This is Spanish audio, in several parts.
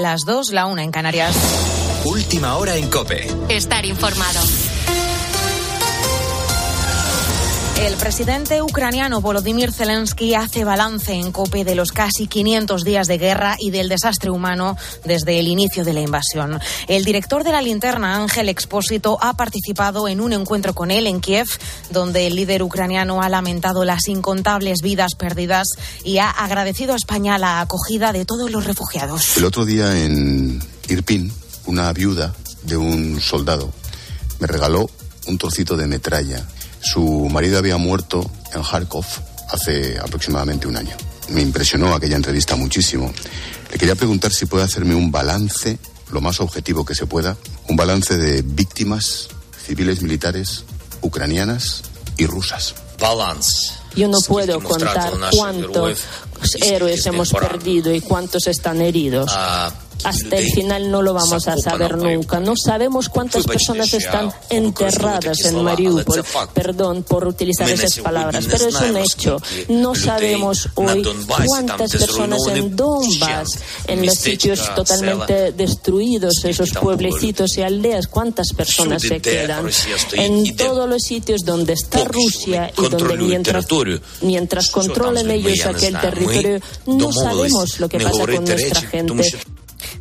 las dos, la una en Canarias. Última hora en Cope. Estar informado. El presidente ucraniano Volodymyr Zelensky hace balance en COPE de los casi 500 días de guerra y del desastre humano desde el inicio de la invasión. El director de la linterna, Ángel Expósito, ha participado en un encuentro con él en Kiev, donde el líder ucraniano ha lamentado las incontables vidas perdidas y ha agradecido a España la acogida de todos los refugiados. El otro día en Irpin, una viuda de un soldado me regaló un trocito de metralla su marido había muerto en Kharkov hace aproximadamente un año. Me impresionó aquella entrevista muchísimo. Le quería preguntar si puede hacerme un balance, lo más objetivo que se pueda, un balance de víctimas civiles militares ucranianas y rusas. Balance. Yo no puedo contar cuántos héroes hemos perdido y cuántos están heridos hasta el final no lo vamos a saber nunca. No sabemos cuántas personas están enterradas en Mariupol. Perdón por utilizar esas palabras, pero es un hecho. No sabemos hoy cuántas personas en Donbass, en los sitios totalmente destruidos, esos pueblecitos y aldeas, cuántas personas se quedan. En todos los sitios donde está Rusia y donde mientras, mientras controlen ellos aquel territorio, no sabemos lo que pasa con nuestra gente.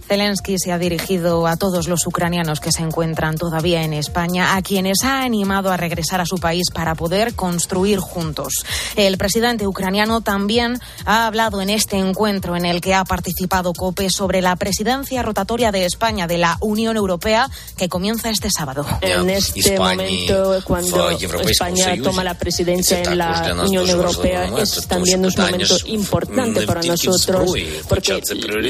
Zelensky se ha dirigido a todos los ucranianos que se encuentran todavía en España, a quienes ha animado a regresar a su país para poder construir juntos. El presidente ucraniano también ha hablado en este encuentro en el que ha participado COPE sobre la presidencia rotatoria de España de la Unión Europea que comienza este sábado. En este momento, cuando España toma la presidencia en la Unión Europea, es también un momento importante para nosotros porque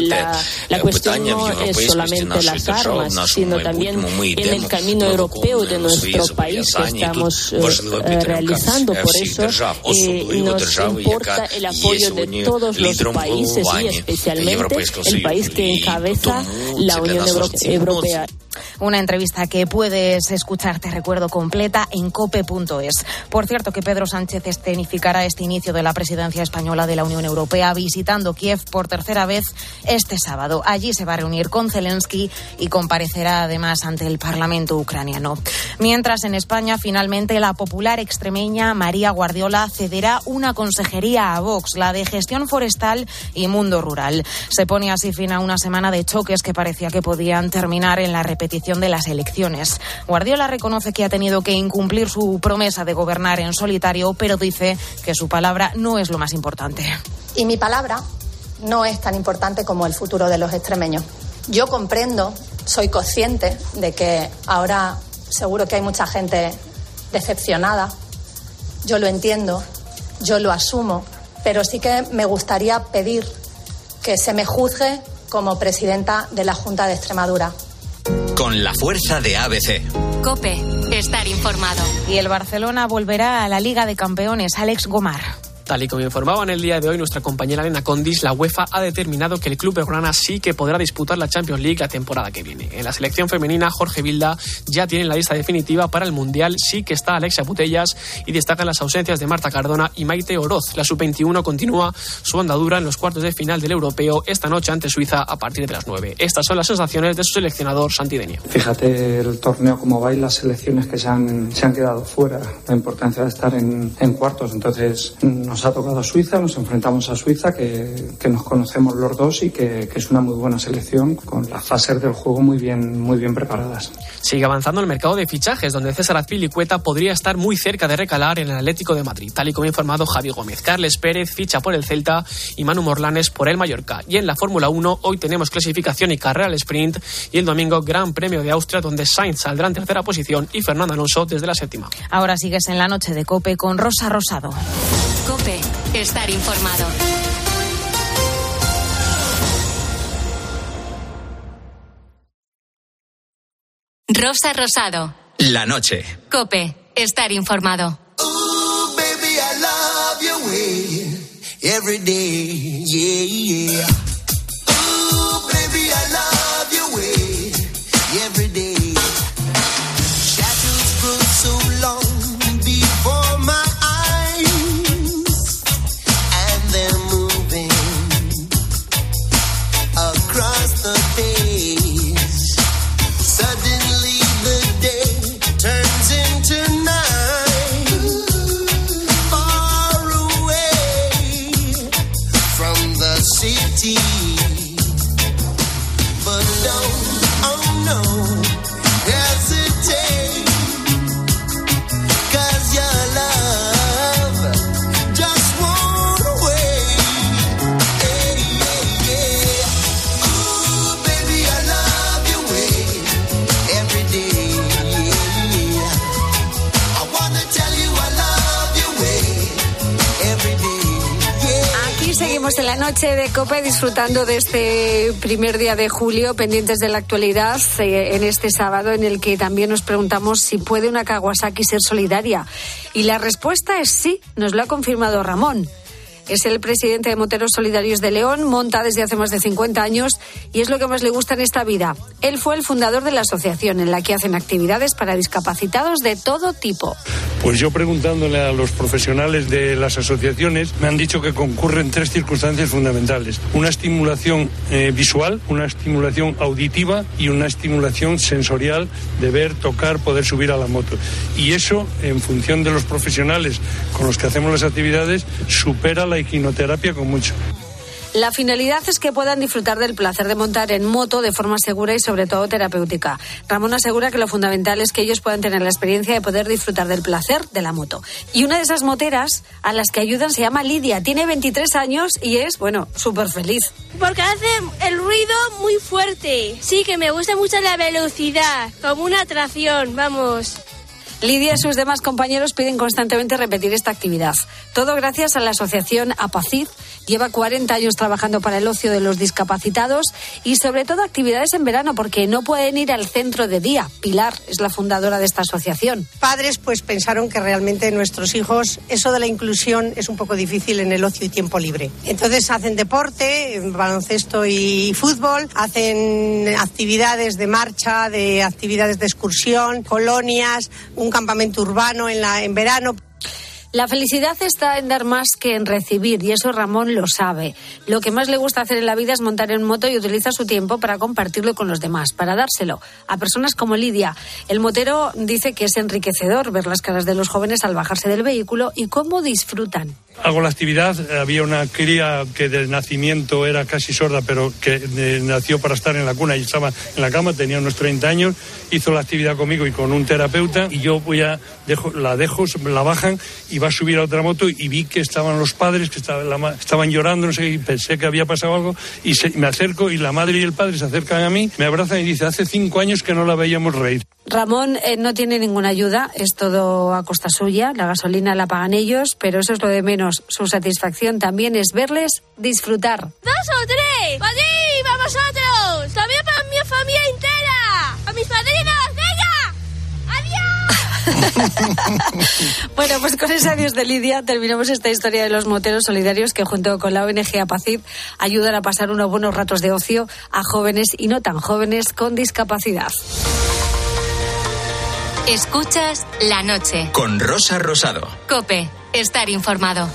la, la cuestión no es solamente las armas, sino también en el camino europeo de nuestro país que estamos eh, realizando. Por eso eh, nos importa el apoyo de todos los países y especialmente el país que encabeza la Unión Europea. Una entrevista que puedes escuchar, te recuerdo, completa en cope.es. Por cierto, que Pedro Sánchez escenificará este inicio de la presidencia española de la Unión Europea visitando Kiev por tercera vez este sábado. Allí se va a reunir con Zelensky y comparecerá además ante el Parlamento ucraniano. Mientras en España, finalmente, la popular extremeña María Guardiola cederá una consejería a Vox, la de gestión forestal y mundo rural. Se pone así fin a una semana de choques que parecía que podían terminar en la repetición de las elecciones. Guardiola reconoce que ha tenido que incumplir su promesa de gobernar en solitario, pero dice que su palabra no es lo más importante. Y mi palabra no es tan importante como el futuro de los extremeños. Yo comprendo, soy consciente de que ahora seguro que hay mucha gente decepcionada. Yo lo entiendo, yo lo asumo, pero sí que me gustaría pedir que se me juzgue como presidenta de la Junta de Extremadura con la fuerza de ABC. Cope, estar informado. Y el Barcelona volverá a la Liga de Campeones, Alex Gomar. Tal y como informaba en el día de hoy nuestra compañera Elena Condis, la UEFA ha determinado que el club peruana sí que podrá disputar la Champions League la temporada que viene. En la selección femenina, Jorge Vilda ya tiene la lista definitiva para el Mundial, sí que está Alexia Putellas y destacan las ausencias de Marta Cardona y Maite Oroz. La sub-21 continúa su andadura en los cuartos de final del Europeo esta noche ante Suiza a partir de las 9. Estas son las sensaciones de su seleccionador Santideño. Fíjate el torneo como va y las selecciones que se han, se han quedado fuera, la importancia de estar en, en cuartos. Entonces nos ha tocado a Suiza, nos enfrentamos a Suiza, que, que nos conocemos los dos y que, que, es una muy buena selección, con las fases del juego muy bien, muy bien preparadas. Sigue avanzando el mercado de fichajes, donde César Azpilicueta podría estar muy cerca de recalar en el Atlético de Madrid, tal y como ha informado Javi Gómez. Carles Pérez ficha por el Celta y Manu Morlanes por el Mallorca. Y en la Fórmula 1, hoy tenemos clasificación y carrera al sprint, y el domingo Gran Premio de Austria, donde Sainz saldrá en tercera posición y Fernando Alonso desde la séptima. Ahora sigues en la noche de Cope con Rosa Rosado. Cope, estar informado. Rosa Rosado. La noche. Cope, estar informado. Ooh, baby, I love your way. Every day, yeah, yeah. Seguimos en la noche de Copa disfrutando de este primer día de julio, pendientes de la actualidad, eh, en este sábado en el que también nos preguntamos si puede una Kawasaki ser solidaria. Y la respuesta es sí, nos lo ha confirmado Ramón. Es el presidente de Moteros Solidarios de León, monta desde hace más de 50 años y es lo que más le gusta en esta vida. Él fue el fundador de la asociación en la que hacen actividades para discapacitados de todo tipo. Pues yo preguntándole a los profesionales de las asociaciones, me han dicho que concurren tres circunstancias fundamentales. Una estimulación eh, visual, una estimulación auditiva y una estimulación sensorial de ver, tocar, poder subir a la moto. Y eso, en función de los profesionales con los que hacemos las actividades, supera la equinoterapia con mucho. La finalidad es que puedan disfrutar del placer de montar en moto de forma segura y sobre todo terapéutica. Ramón asegura que lo fundamental es que ellos puedan tener la experiencia de poder disfrutar del placer de la moto. Y una de esas moteras a las que ayudan se llama Lidia. Tiene 23 años y es, bueno, súper feliz. Porque hace el ruido muy fuerte. Sí, que me gusta mucho la velocidad, como una atracción, vamos. Lidia y sus demás compañeros piden constantemente repetir esta actividad. Todo gracias a la asociación APACID. Lleva 40 años trabajando para el ocio de los discapacitados y sobre todo actividades en verano porque no pueden ir al centro de día. Pilar es la fundadora de esta asociación. Padres pues pensaron que realmente nuestros hijos, eso de la inclusión es un poco difícil en el ocio y tiempo libre. Entonces hacen deporte, baloncesto y fútbol, hacen actividades de marcha, de actividades de excursión, colonias, un campamento urbano en, la, en verano. La felicidad está en dar más que en recibir y eso Ramón lo sabe. Lo que más le gusta hacer en la vida es montar en moto y utiliza su tiempo para compartirlo con los demás, para dárselo a personas como Lidia. El motero dice que es enriquecedor ver las caras de los jóvenes al bajarse del vehículo y cómo disfrutan. Hago la actividad, había una cría que de nacimiento era casi sorda, pero que eh, nació para estar en la cuna y estaba en la cama, tenía unos 30 años, hizo la actividad conmigo y con un terapeuta y yo voy a, dejo, la dejo, la bajan y va a subir a otra moto y vi que estaban los padres, que estaban, estaban llorando, no sé, y pensé que había pasado algo y me acerco y la madre y el padre se acercan a mí, me abrazan y dice, hace cinco años que no la veíamos reír. Ramón eh, no tiene ninguna ayuda, es todo a costa suya, la gasolina la pagan ellos, pero eso es lo de menos. Su satisfacción también es verles disfrutar. ¡Dos o tres! ¡Allí! ¡Va vosotros! ¡También para mi familia entera! ¡A mis padrinos! bueno, pues con ese adiós de Lidia terminamos esta historia de los moteros solidarios que junto con la ONG Apacid ayudan a pasar unos buenos ratos de ocio a jóvenes y no tan jóvenes con discapacidad. Escuchas la noche. Con Rosa Rosado. Cope, estar informado.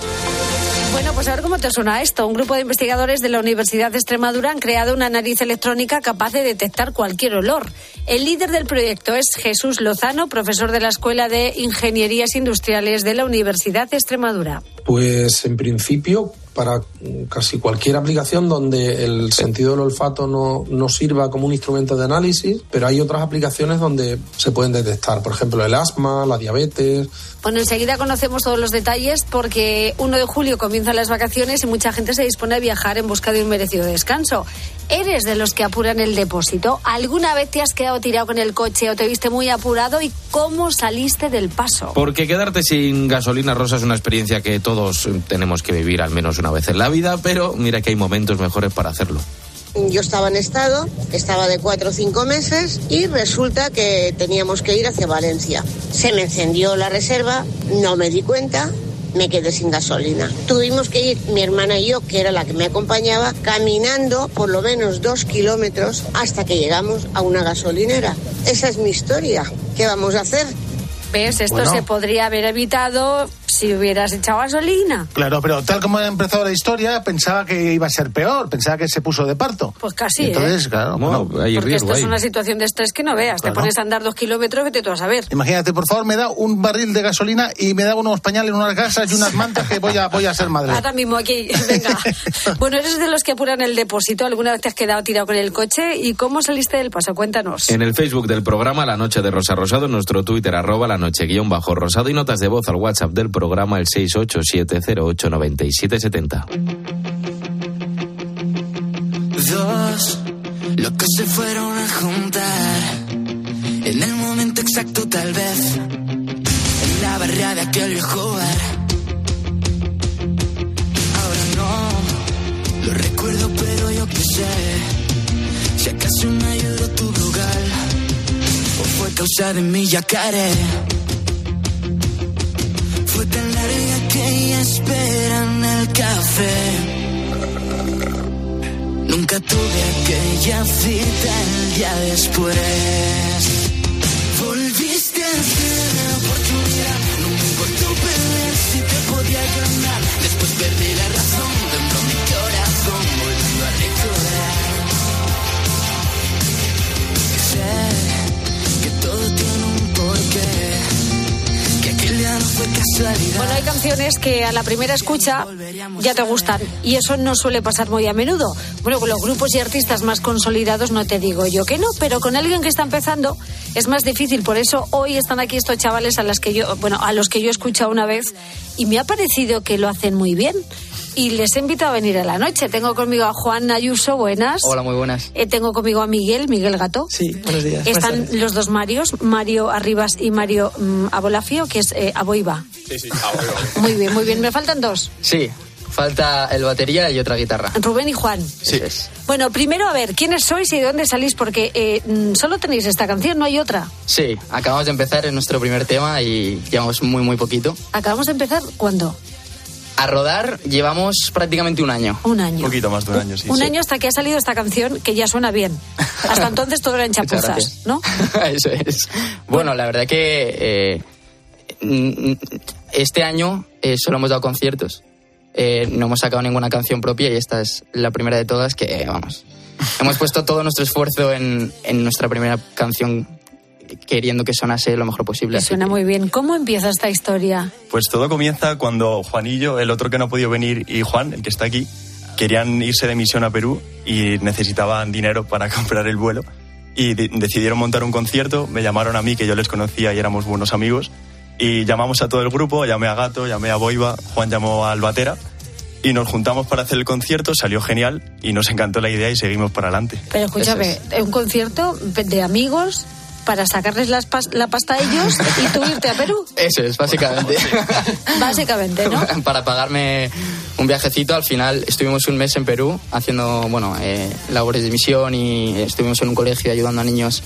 Bueno, pues a ver cómo te suena esto. Un grupo de investigadores de la Universidad de Extremadura han creado una nariz electrónica capaz de detectar cualquier olor. El líder del proyecto es Jesús Lozano, profesor de la Escuela de Ingenierías Industriales de la Universidad de Extremadura. Pues en principio para casi cualquier aplicación donde el sentido del olfato no, no, sirva como un instrumento de análisis, pero hay otras aplicaciones donde se pueden detectar, por ejemplo, el asma, la diabetes. Bueno, enseguida conocemos todos los detalles porque 1 de julio comienzan las vacaciones y mucha gente se dispone a viajar en busca de un merecido descanso. ¿Eres de los que apuran el depósito? ¿Alguna vez te has quedado tirado con el coche o te viste muy apurado y cómo saliste del paso? Porque quedarte sin gasolina rosa es una experiencia que todos tenemos que vivir al menos una vez en la vida, pero mira que hay momentos mejores para hacerlo. Yo estaba en estado, estaba de cuatro o cinco meses y resulta que teníamos que ir hacia Valencia. Se me encendió la reserva, no me di cuenta, me quedé sin gasolina. Tuvimos que ir mi hermana y yo, que era la que me acompañaba, caminando por lo menos dos kilómetros hasta que llegamos a una gasolinera. Esa es mi historia. ¿Qué vamos a hacer? ¿Ves? Esto se podría haber evitado si hubieras echado gasolina. Claro, pero tal como ha empezado la historia, pensaba que iba a ser peor, pensaba que se puso de parto. Pues casi. entonces, ¿eh? claro, hay porque esto es una situación de estrés que no veas. Te pones a andar dos kilómetros, vete tú a saber. Imagínate, por favor, me da un barril de gasolina y me da unos pañales, unas gasas y unas mantas que voy a, voy a ser madre. Ahora mismo aquí, venga. bueno, eres de los que apuran el depósito. ¿Alguna vez te has quedado tirado con el coche? ¿Y cómo saliste del paso? Cuéntanos. En el Facebook del programa La Noche de Rosa Rosado, en nuestro Twitter, arroba la noche guion bajo rosado y notas de voz al WhatsApp del programa el 687089770. Dos, los que se fueron a juntar en el momento exacto tal vez en la barra de aquel bar. Ahora no sé si acaso me ayudó tu lugar o fue causa de mi yacaré. Fue tan larga que ella espera en el café. Nunca tuve aquella cita el día después. Volviste a hacer la oportunidad. No me importó perder si te podía ganar. Después perdí la Bueno, hay canciones que a la primera escucha ya te gustan y eso no suele pasar muy a menudo. Bueno, con los grupos y artistas más consolidados no te digo yo que no, pero con alguien que está empezando es más difícil. Por eso hoy están aquí estos chavales a las que yo, bueno, a los que yo he escuchado una vez y me ha parecido que lo hacen muy bien. Y les he invitado a venir a la noche. Tengo conmigo a Juan Ayuso, buenas. Hola, muy buenas. Eh, tengo conmigo a Miguel, Miguel Gato. Sí, buenos días. Están los dos Marios, Mario Arribas y Mario mm, Abolafio, que es eh, Aboiva. Sí, sí, Muy bien, muy bien. Me faltan dos. Sí, falta el batería y otra guitarra. Rubén y Juan. Sí. Es. Bueno, primero a ver, ¿quiénes sois y de dónde salís? Porque eh, mm, solo tenéis esta canción, no hay otra. Sí, acabamos de empezar en nuestro primer tema y llevamos muy, muy poquito. Acabamos de empezar, ¿cuándo? A rodar llevamos prácticamente un año. Un año. Un poquito más de un año, sí. Un sí. año hasta que ha salido esta canción que ya suena bien. Hasta entonces todo eran chapuzas. ¿no? Eso es. Bueno, la verdad que eh, este año eh, solo hemos dado conciertos. Eh, no hemos sacado ninguna canción propia y esta es la primera de todas que, vamos, hemos puesto todo nuestro esfuerzo en, en nuestra primera canción queriendo que sonase lo mejor posible. Así suena muy bien. ¿Cómo empieza esta historia? Pues todo comienza cuando Juanillo, el otro que no ha podido venir, y Juan, el que está aquí, querían irse de misión a Perú y necesitaban dinero para comprar el vuelo. Y de- decidieron montar un concierto, me llamaron a mí, que yo les conocía y éramos buenos amigos, y llamamos a todo el grupo, llamé a Gato, llamé a Boiva, Juan llamó al Batera, y nos juntamos para hacer el concierto, salió genial, y nos encantó la idea y seguimos para adelante. Pero escúchame, un concierto de amigos para sacarles las pas- la pasta a ellos y tú irte a Perú, Eso es, básicamente. básicamente, ¿no? Para pagarme un viajecito, al final estuvimos un mes en Perú haciendo, bueno, eh, labores de misión y estuvimos en un colegio ayudando a niños.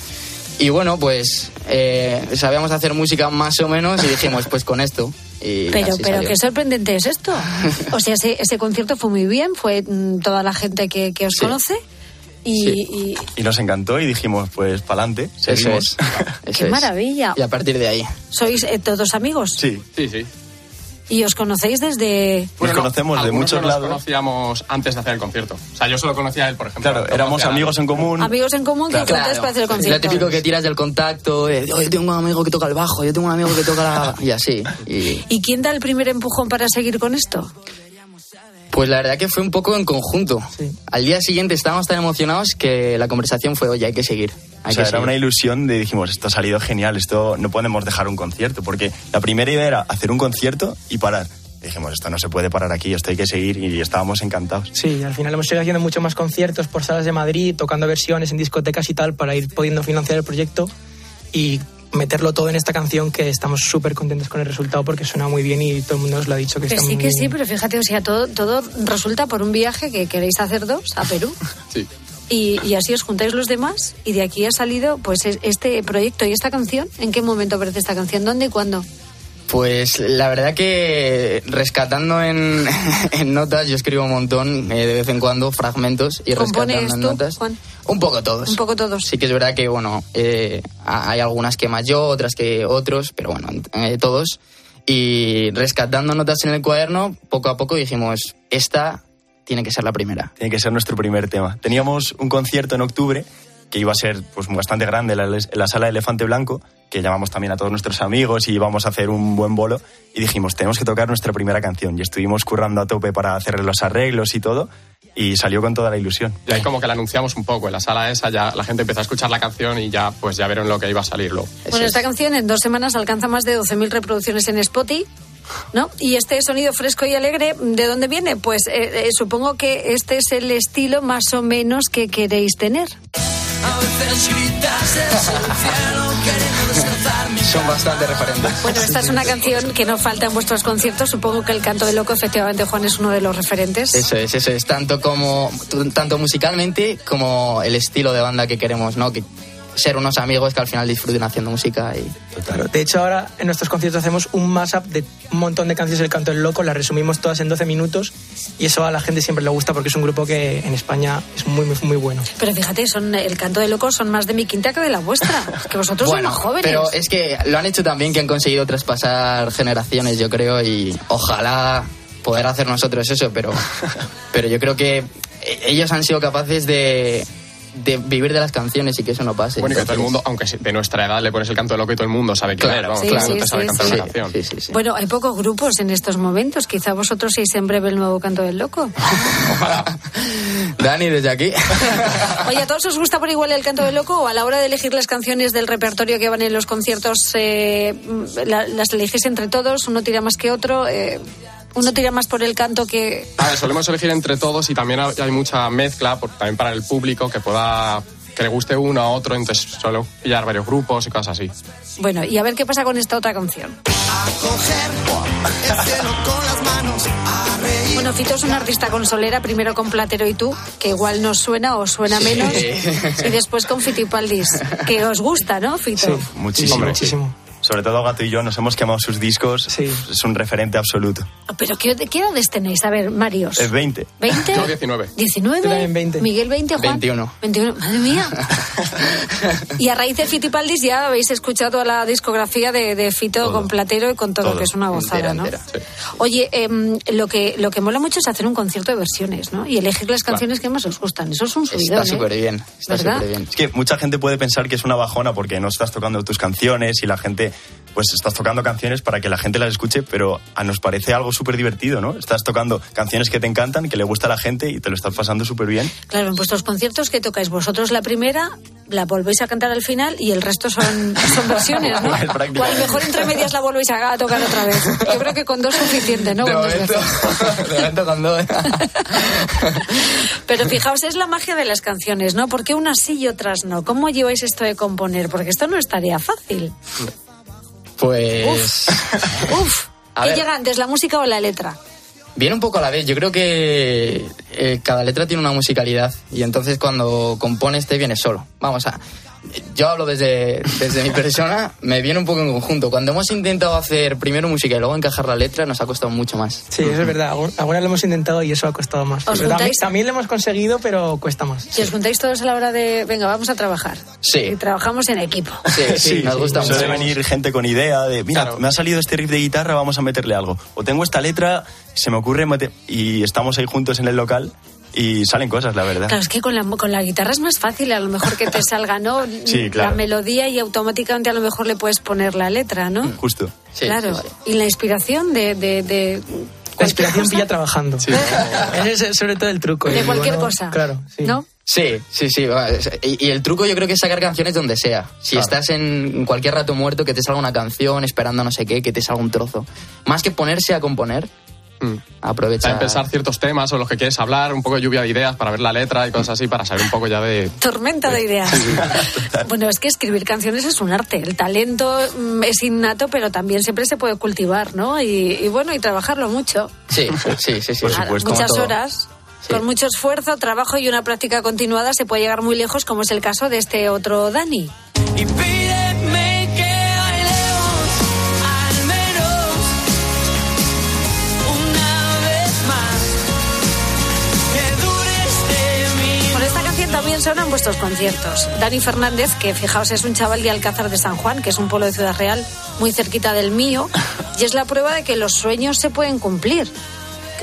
Y bueno, pues eh, sabíamos hacer música más o menos y dijimos, pues con esto. Y Pero, pero salió. qué sorprendente es esto. O sea, ese, ese concierto fue muy bien, fue mm, toda la gente que, que os conoce y, y- Y nos encantó y dijimos, pues para adelante, seguimos. qué maravilla. Y a partir de ahí. ¿Sois eh, todos amigos? Sí. Sí, sí. ¿Y os conocéis desde...? Nos conocemos de muchos no nos lados. conocíamos antes de hacer el concierto. O sea, yo solo conocía a él, por ejemplo. Claro, éramos amigos en común. Amigos en común que juntáis para hacer el Lo concierto. típico que tiras del contacto, de, "Oh, yo tengo un amigo que toca el bajo, yo tengo un amigo que toca la... Y así. Y ¿Y quién da el primer empujón para seguir con esto? Pues la verdad que fue un poco en conjunto. Al día siguiente estábamos tan emocionados que la conversación fue, oye, hay que seguir. Hay O sea, que era seguir". una ilusión de dijimos, esto ha salido genial, esto no podemos dejar un concierto, porque la primera idea era hacer un concierto y parar. Dijimos, esto no se puede parar aquí, esto hay que seguir y estábamos encantados. Sí, al final hemos seguido haciendo muchos más conciertos por salas de Madrid, tocando versiones en discotecas y tal para ir pudiendo financiar el proyecto y meterlo todo en esta canción que estamos súper contentos con el resultado porque suena muy bien y todo el mundo nos lo ha dicho que Que está sí, muy que sí, pero fíjate, o sea, todo, todo resulta por un viaje que queréis hacer dos a Perú. Sí. Y, y así os juntáis los demás y de aquí ha salido pues es- este proyecto y esta canción. ¿En qué momento aparece esta canción? ¿Dónde y cuándo? Pues la verdad que rescatando en, en notas, yo escribo un montón eh, de vez en cuando, fragmentos y rescatando ¿Compones en tú, notas. Juan? Un poco todos. Un poco todos. Sí que es verdad que, bueno, eh, ha- hay algunas que más yo, otras que otros, pero bueno, eh, todos. Y rescatando notas en el cuaderno, poco a poco dijimos, esta tiene que ser la primera. Tiene que ser nuestro primer tema. Teníamos un concierto en octubre que iba a ser pues bastante grande en la, la sala de Elefante Blanco, que llamamos también a todos nuestros amigos y íbamos a hacer un buen bolo. Y dijimos, tenemos que tocar nuestra primera canción. Y estuvimos currando a tope para hacer los arreglos y todo. Y salió con toda la ilusión. Y ahí como que la anunciamos un poco. En la sala esa ya la gente empezó a escuchar la canción y ya pues ya vieron lo que iba a salir luego. Bueno, esta canción en dos semanas alcanza más de 12.000 reproducciones en Spotify. ¿No? Y este sonido fresco y alegre, ¿de dónde viene? Pues eh, eh, supongo que este es el estilo más o menos que queréis tener. Son bastante referentes. Bueno, esta es una canción que no falta en vuestros conciertos. Supongo que el canto del loco, efectivamente, Juan, es uno de los referentes. Eso es, eso es. Tanto como tanto musicalmente como el estilo de banda que queremos, ¿no? Que ser unos amigos que al final disfruten haciendo música. Y... Claro, de hecho ahora en nuestros conciertos hacemos un mashup de un montón de canciones del Canto del Loco, las resumimos todas en 12 minutos y eso a la gente siempre le gusta porque es un grupo que en España es muy, muy, muy bueno. Pero fíjate, son el Canto del Loco son más de mi quinta que de la vuestra, que vosotros bueno, sois jóvenes. Pero es que lo han hecho también que han conseguido traspasar generaciones, yo creo, y ojalá poder hacer nosotros eso, pero, pero yo creo que ellos han sido capaces de de vivir de las canciones y que eso no pase. Bueno, y que todo el mundo, aunque de nuestra edad le pones el canto de loco y todo el mundo sabe quién claro, es, claro, sí, sabe cantar sí, una canción. Bueno, hay pocos grupos en estos momentos. Quizá vosotros seáis en breve el nuevo canto del loco. Dani, desde aquí. Oye, ¿a todos os gusta por igual el canto del loco o a la hora de elegir las canciones del repertorio que van en los conciertos, eh, las elegís entre todos? ¿Uno tira más que otro? Eh, uno tira más por el canto que... A ver, solemos elegir entre todos y también hay mucha mezcla por, también para el público que pueda que le guste uno a otro, entonces suelo pillar varios grupos y cosas así. Bueno, y a ver qué pasa con esta otra canción. Bueno, Fito es un artista con solera, primero con Platero y tú, que igual nos suena o suena menos, y después con Fitipaldis, que os gusta, ¿no, Fito? Sí, muchísimo. muchísimo sobre todo Gato y yo, nos hemos quemado sus discos. Sí. Es un referente absoluto. ¿Pero qué, qué edades tenéis? A ver, Marios. Es 20. ¿20? Yo 19. ¿19? Yo también 20. ¿Miguel 20, Juan? 21. 21. Madre mía. y a raíz de Fitipaldis ya habéis escuchado toda la discografía de, de Fito Todo. con Platero y con todo, Todo. que es una gozada, Entera, ¿no? entera, sí. Oye, em, lo, que, lo que mola mucho es hacer un concierto de versiones, ¿no? Y elegir las canciones que más os gustan. Eso es un subidón, Está ¿eh? súper bien, está súper bien. Es que mucha gente puede pensar que es una bajona porque no estás tocando tus canciones y la gente, pues estás tocando canciones para que la gente las escuche, pero a nos parece algo súper divertido, ¿no? Estás tocando canciones que te encantan, que le gusta a la gente y te lo estás pasando súper bien. Claro, en vuestros conciertos que tocáis vosotros la primera, la volvéis a cantar al final y el resto son, son versiones, ¿no? Es prácticamente. O a lo mejor entre medias la volvéis a, tocar otra vez. Yo creo que con dos es suficiente, ¿no? De Con dos momento, veces. de momento con dos. Pero fijaos, es la magia de las canciones, ¿no? ¿Por qué unas sí y otras no? ¿Cómo lleváis esto de componer? Porque esto no es tarea fácil. Pues Uf, ¿qué ver. llega antes, la música o la letra? viene un poco a la vez. Yo creo que eh, cada letra tiene una musicalidad y entonces cuando compones te viene solo. Vamos a... Yo hablo desde, desde mi persona, me viene un poco en conjunto. Cuando hemos intentado hacer primero música y luego encajar la letra, nos ha costado mucho más. Sí, eso es verdad. Alguna lo hemos intentado y eso ha costado más. ¿Os Pero también, juntáis? también lo hemos conseguido, pero cuesta más. Si os juntáis todos a la hora de, venga, vamos a trabajar. Sí. Y trabajamos en equipo. Sí, sí, nos gusta mucho. Suele venir gente con idea de, mira, Claro. me ha salido este riff de guitarra, vamos a meterle algo. O tengo esta letra, se me ocurre, y estamos ahí juntos en el local y salen cosas, la verdad. Claro, es que con la, con la guitarra es más fácil, a lo mejor que te salga, ¿no? Sí, claro. La melodía y automáticamente a lo mejor le puedes poner la letra, ¿no? Justo. Sí, claro. sí, sí. Y la inspiración de... de, de La inspiración pilla trabajando. Ese es sobre todo el truco. De cualquier bueno, cosa. Claro, sí. ¿No? Sí, sí, sí. Y, y el truco yo creo que es sacar canciones donde sea. Si Claro. estás en cualquier rato muerto, que te salga una canción, esperando no sé qué, que te salga un trozo. Más que ponerse a componer. Aprovecha. También pensar ciertos temas o los que quieres hablar, un poco de lluvia de ideas para ver la letra y cosas así, para saber un poco ya de... Tormenta de ideas. bueno, es que escribir canciones es un arte. El talento mm, es innato, pero también siempre se puede cultivar, ¿no? Y, y bueno, y trabajarlo mucho. Sí, sí, sí, sí. Por supuesto. muchas horas. Sí. Con mucho esfuerzo, trabajo y una práctica continuada se puede llegar muy lejos, como es el caso de este otro Dani. Y en vuestros conciertos. Dani Fernández, que fijaos es un chaval de Alcázar de San Juan, que es un pueblo de Ciudad Real, muy cerquita del mío, y es la prueba de que los sueños se pueden cumplir.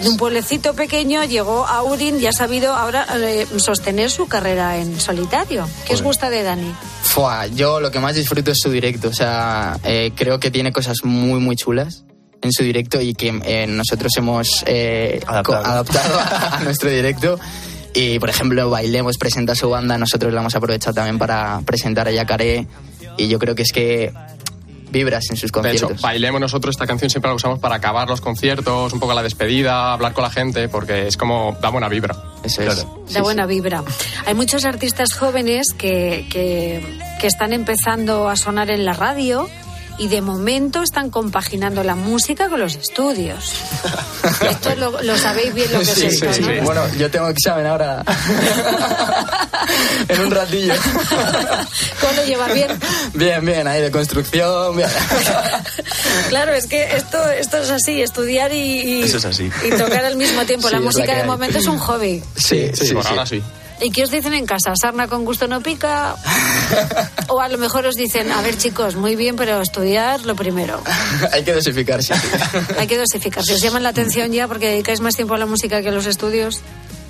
De un pueblecito pequeño llegó a Urin y ha sabido ahora eh, sostener su carrera en solitario. ¿Qué os gusta de Dani? Fua, yo lo que más disfruto es su directo. O sea, eh, creo que tiene cosas muy, muy chulas en su directo y que eh, nosotros hemos eh, Adaptado. adaptado a, a nuestro directo. Y, por ejemplo, Bailemos presenta su banda, nosotros la hemos aprovechado también para presentar a Yacaré. Y yo creo que es que vibras en sus De hecho, conciertos. bailemos nosotros esta canción siempre la usamos para acabar los conciertos, un poco la despedida, hablar con la gente, porque es como da buena vibra. Eso es. Da Sí, buena vibra. Hay muchos artistas jóvenes que, que, que están empezando a sonar en la radio y de momento están compaginando la música con los estudios. Esto lo, lo sabéis bien lo que Sí, es sí, esto, sí. ¿no? Bueno, yo tengo examen ahora. en un ratillo. ¿Cómo lo llevas bien? Bien, bien, ahí de construcción. Bien. Claro, es que esto, esto es así, estudiar y, y- Eso es así. y tocar al mismo tiempo. Sí, la música de hay. momento es un hobby. Sí, sí, por sí. ahora sí. ¿Y qué os dicen en casa? ¿Sarna con gusto no pica? O a lo mejor os dicen, a ver chicos, muy bien, pero estudiar lo primero. Hay que dosificarse. Hay que dosificarse. ¿Os llaman la atención ya porque dedicáis más tiempo a la música que a los estudios?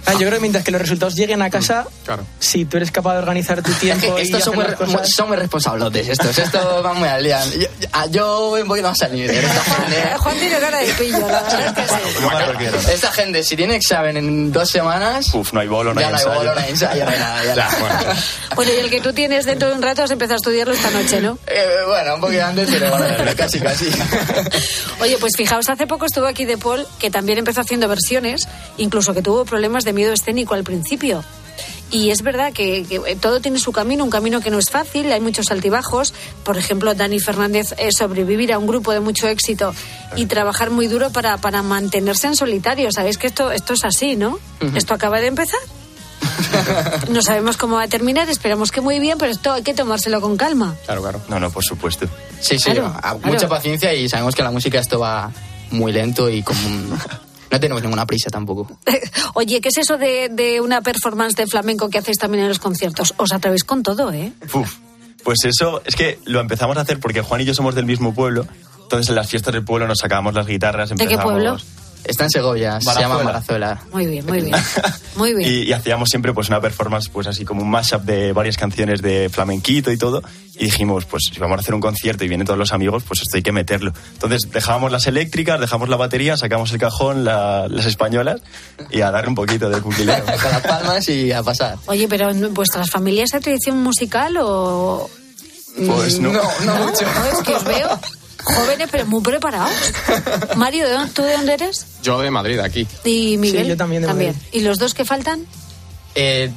Ah, yo creo que mientras que los resultados lleguen a casa, Claro. si tú eres capaz de organizar tu tiempo y Estos son muy, cosas... son muy responsables estos. Estos van muy al día. Yo, yo- yo voy más al nivel. Esta gente, Eh, Juan tiene cara de pillo, la verdad es que sí. Esta gente, si tiene examen en dos semanas, Uf, no hay bolo, no ya hay no hay ensayo. bolo, no hay ensayo, no hay nada. ya no. Bueno, y el que tú tienes dentro de un rato has empezado a estudiarlo esta noche, ¿no? Eh, bueno, un poquito antes, pero bueno, casi, casi. Oye, pues fijaos, hace poco estuvo aquí De Paul, que también empezó haciendo versiones, incluso que tuvo problemas de miedo escénico al principio. Y es verdad que, que, eh, todo tiene su camino, un camino que no es fácil, hay muchos altibajos. Por ejemplo, Dani Fernández eh, sobrevivir a un grupo de mucho éxito y trabajar muy duro para, para mantenerse en solitario. Sabéis que esto, esto es así, ¿no? Esto acaba de empezar. No sabemos cómo va a terminar, esperamos que muy bien, pero esto hay que tomárselo con calma. Claro, claro. No, no, por supuesto. Sí, sí, Claro, a- claro. mucha paciencia y sabemos que la música esto va muy lento y como... No tenemos ninguna prisa tampoco. Oye, ¿qué es eso de, de una performance de flamenco que hacéis también en los conciertos? Os atrevéis con todo, ¿eh? Uf, pues eso, es que lo empezamos a hacer porque Juan y yo somos del mismo pueblo. Entonces en las fiestas del pueblo nos sacábamos las guitarras. ¿De qué pueblo? Está en Segovia, se llama Marazuela. Muy bien, muy bien. Muy bien. Y, y hacíamos siempre pues una performance pues así como un mashup de varias canciones de flamenquito y todo y dijimos pues si vamos a hacer un concierto y vienen todos los amigos pues esto hay que meterlo entonces dejábamos las eléctricas dejamos la batería sacamos el cajón la- las españolas y a darle un poquito de cuquileo Con las palmas y a pasar. Oye, pero ¿en vuestras familias hay tradición musical o...? pues no, No, no ¿No? mucho. ¿No? Es que os veo jóvenes pero muy preparados. Mario, ¿de dónde- ¿tú de dónde eres? Yo de Madrid, aquí. Y Miguel. Sí, yo también de Madrid. ¿Y los dos que faltan? Eh,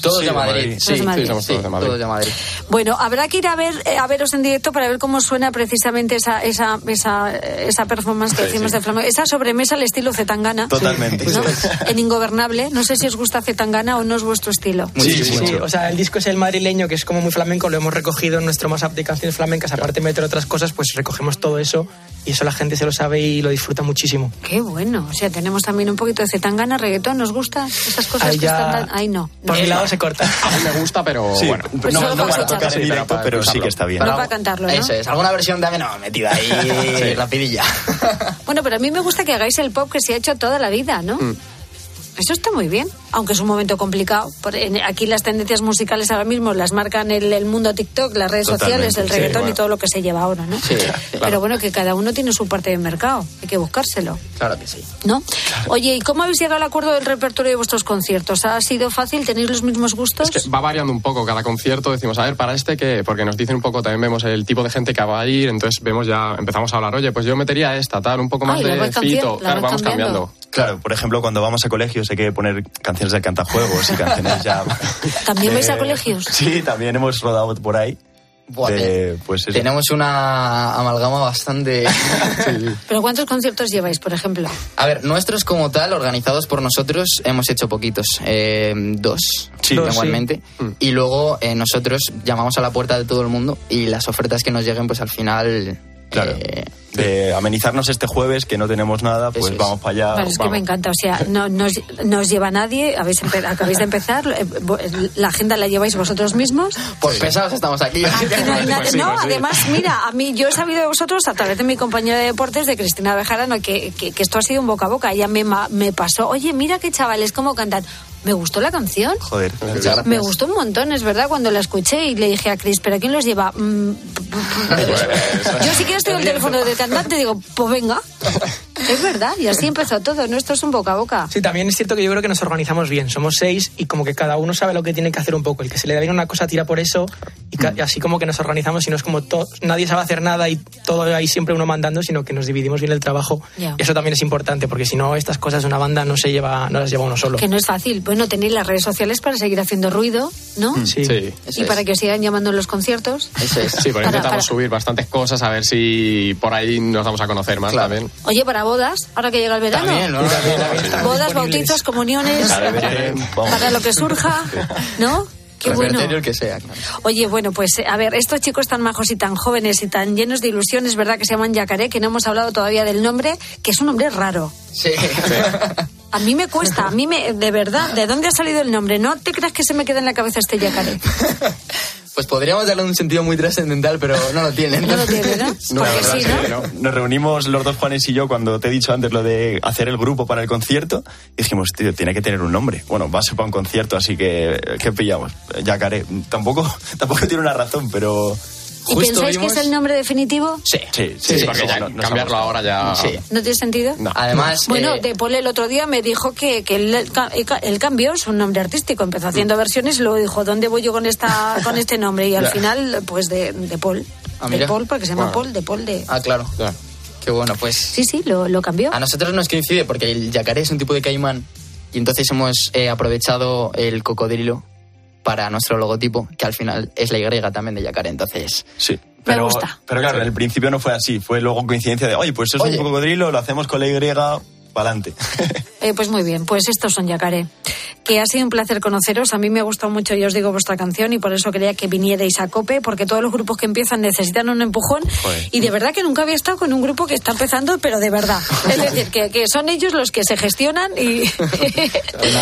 todos Sí, de Madrid. Madrid. Sí, Todos de Madrid. Sí, somos todos de Madrid. todos de Madrid. Bueno, habrá que ir a ver eh, a veros en directo para ver cómo suena precisamente esa esa esa, esa performance que sí. de flamenco. Esa sobremesa al estilo Zetangana. totalmente ¿no? En Ingobernable. No sé si os gusta Zetangana o no es vuestro estilo. Sí. Sí, o sea, el disco es el madrileño, que es como muy flamenco, lo hemos recogido en nuestro más de canciones flamencas, aparte de meter otras cosas, pues recogemos todo eso y eso la gente se lo sabe y lo disfruta muchísimo. Qué bueno. O sea, tenemos también un poquito de Zetangana, reggaetón. ¿Nos gusta esas cosas Ahí que ya- están tan... Ahí no. Por mi lado se corta. A mí me gusta, pero Sí, bueno. Pues no, no para para tocar en Sí, pero directo para pero sí que está bien No Pero para cantarlo, ¿no? Eso es. Alguna versión también no, metida ahí rapidilla. Bueno, pero a mí me gusta que hagáis el pop que se ha hecho toda la vida, ¿no? Mm. Eso está muy bien, aunque es un momento complicado. Por- en- Aquí las tendencias musicales ahora mismo las marcan el, el mundo TikTok, las redes Totalmente, sociales, el sí, reggaetón y bueno. todo lo que se lleva ahora, ¿no? Sí, Pero bueno, que cada uno tiene su parte de mercado, hay que buscárselo, Claro que sí. ¿no? Oye, ¿y cómo habéis llegado al acuerdo del repertorio de vuestros conciertos? ¿Ha sido fácil? ¿Tenéis los mismos gustos? Es que va variando un poco cada concierto. Decimos, a ver, para este que, porque nos dicen un poco, también vemos el tipo de gente que va a ir, entonces vemos ya, empezamos a hablar, oye, pues yo metería esta, tal, un poco más Ay, la de fito. Claro, vamos cambiando. cambiando. Claro, por ejemplo, cuando vamos a colegios hay que poner canciones del cantajuegos y canciones ya... ¿También vais a de- colegios? Sí, también hemos rodado por ahí. Buah, de, pues eso. Tenemos una amalgama bastante... ¿Pero cuántos conciertos lleváis, por ejemplo? A ver, nuestros como tal, organizados por nosotros, hemos hecho poquitos. eh, dos, Sí. Dos, igualmente. Mm. Y luego eh, nosotros llamamos a la puerta de todo el mundo y las ofertas que nos lleguen, pues al final... Claro. eh, De amenizarnos este jueves, que no tenemos nada, pues Eso es. vamos para allá. Es que vamos. me encanta. O sea, no, no, os, no os lleva nadie, habéis acabáis de empezar, eh, vo- la agenda la lleváis vosotros mismos. por pesados estamos aquí. Aquí no, Pues sí, no, pues sí. además, mira, a mí yo he sabido de vosotros a través de mi compañera de deportes, de Cristina Bejarano, que, que, que esto ha sido un boca a boca. Ella me, me pasó, oye, mira qué chavales, cómo cantan. Me gustó la canción. Joder. Muchas gracias. Me gustó un montón, es verdad, cuando la escuché y le dije a Cris, ¿pero quién los lleva? Mm, Yo si quieres tengo el teléfono cantante, digo, pues venga. Es verdad, y así empezó todo, ¿no? Esto es un boca a boca. Sí, también es cierto que yo creo que nos organizamos bien. Somos seis y como que cada uno sabe lo que tiene que hacer un poco. El que se le da bien una cosa tira por eso y, así como que nos organizamos y no es como nadie sabe hacer nada y todo hay siempre uno mandando, sino que nos dividimos bien el trabajo. Eso también es importante porque si no estas cosas de una banda no se lleva no las lleva uno solo. Que no es fácil. Bueno, tenéis las redes sociales para seguir haciendo ruido, ¿no? Mm. Sí. y para que os sigan llamando en los conciertos. Eso es. Sí, porque intentamos subir bastantes cosas a ver si por ahí nos vamos a conocer más también. Oye, para bodas, ahora que llega el verano. También, ¿no? bodas, bautizos, comuniones, para lo que surja, ¿no? Qué bueno. que sea. Oye, bueno, pues a ver, estos chicos tan majos y tan jóvenes y tan llenos de ilusiones, ¿verdad? Que se llaman Yacaré, que no hemos hablado todavía del nombre, que es un nombre raro. Sí. A mí me cuesta, a mí me, de verdad, ¿de dónde ha salido el nombre? ¿No te creas que se me queda en la cabeza este yacaré? Pues podríamos darle un sentido muy trascendental, pero no lo tiene. No lo tiene, ¿no? Porque sí, ¿no? Nos reunimos los dos, Juanes y yo, cuando te he dicho antes lo de hacer el grupo para el concierto, y dijimos, tío, tiene que tener un nombre. Bueno, va a ser para un concierto, así que, ¿qué pillamos? Yacaré. Tampoco, tampoco tiene una razón, pero ¿Y pensáis que es el nombre definitivo? Sí, sí, sí, porque cambiarlo ahora ya... ¿No tiene sentido? Además... Bueno, eh, De Paul el otro día me dijo que, que él, cambió su nombre artístico, empezó haciendo mm. versiones y luego dijo, ¿dónde voy yo con esta con este nombre? Y al final, pues de, de Paul. Ah, de Paul, porque se llama Paul, de Paul de... Ah, claro. Qué bueno, pues... Sí, sí, lo, lo cambió. A nosotros nos coincide porque el yacaré es un tipo de caimán y entonces hemos eh, aprovechado el cocodrilo para nuestro logotipo, que al final es la Y también de Yacaré. Entonces, sí. Pero, me gusta. Pero claro, en el principio no fue así. Fue luego coincidencia de, oye, pues eso es un cocodrilo, lo hacemos con la Y, para adelante. Eh, pues muy bien, pues estos son Yacaré. Que ha sido un placer conoceros. A mí me ha gustado mucho, yo os digo, vuestra canción y por eso quería que vinierais a COPE, porque todos los grupos que empiezan necesitan un empujón. Y de verdad que nunca había estado con un grupo que está empezando, pero de verdad. Es decir, que, que son ellos los que se gestionan y.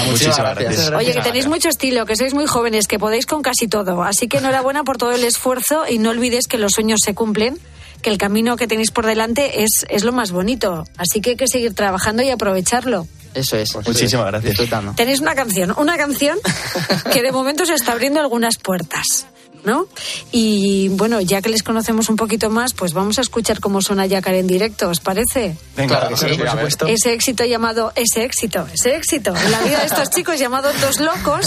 Muchísimas gracias. Oye, que tenéis mucho estilo, que sois muy jóvenes, que podéis con casi todo. Así que enhorabuena por todo el esfuerzo y no olvidéis que los sueños se cumplen que el camino que tenéis por delante es, es lo más bonito. Así que hay que seguir trabajando y aprovecharlo. Eso es. Pues Muchísimas gracias. Tenéis una canción, una canción que de momento se está abriendo algunas puertas. ¿no? Y bueno, ya que les conocemos un poquito más, pues vamos a escuchar cómo suena Yacar en directo, ¿os parece? Venga, por supuesto. Ese éxito llamado, ese éxito, ese éxito, en la vida de estos chicos llamados Dos Locos,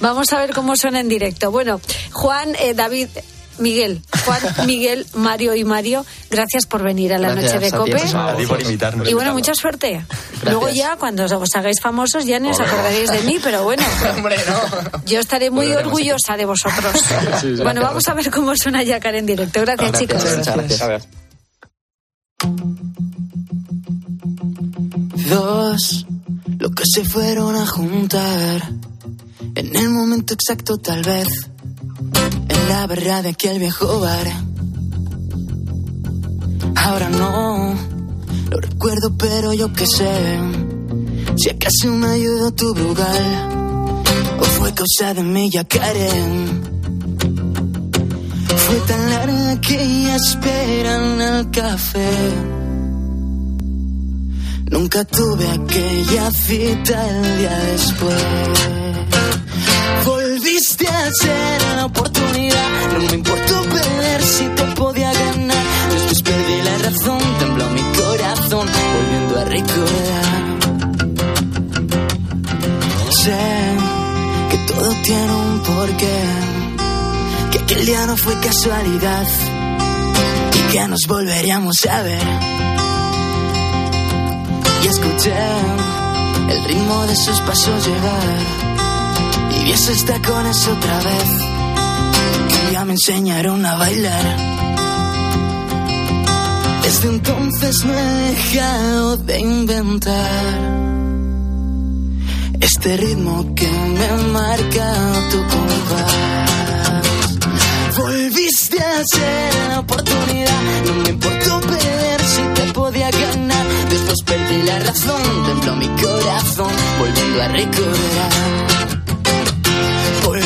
vamos a ver cómo suena en directo. Bueno, Juan, eh, David, Miguel, Juan, Miguel, Mario y Mario, gracias por venir a la noche de Cope. por invitarnos. Y bueno, mucha suerte. Luego ya, cuando os hagáis famosos, ya no os acordaréis de mí, pero bueno. Yo estaré muy orgullosa de vosotros. bueno, vamos a ver cómo suena Yacar en directo. Gracias, chicos. Gracias. Dos, lo que se fueron a juntar en el momento exacto tal vez la verdad de aquel viejo bar. Ahora no, lo recuerdo, pero yo qué sé. Si acaso me ayudó tu brugal, o fue cosa de mi Karen. Fue tan larga que esperan al café. Nunca tuve aquella cita el día después volviste a ser la oportunidad. No me importó perder si te podía ganar. Después perdí la razón, tembló mi corazón, volviendo a recordar. Sé que todo tiene un porqué, que aquel día no fue casualidad y que nos volveríamos a ver. Y escuché el ritmo de sus pasos llegar y eso está con eso otra vez. Que ya me enseñaron a bailar. Desde entonces no he dejado de inventar este ritmo que me marca tu compás. Volviste a ser la oportunidad, no me importó perder si te podía ganar. Después perdí la razón, tembló mi corazón, volviendo a recordar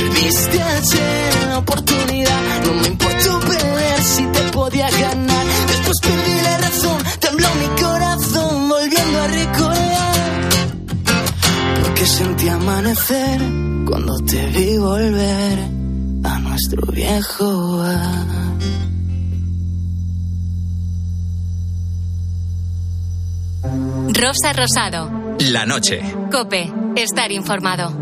volviste a ser la oportunidad. No me importó perder si te podía ganar. Después perdí la razón, tembló mi corazón, volviendo a recordar. Porque sentí amanecer cuando te vi volver a nuestro viejo bar. Rosa Rosado. La noche. Cope. Estar informado.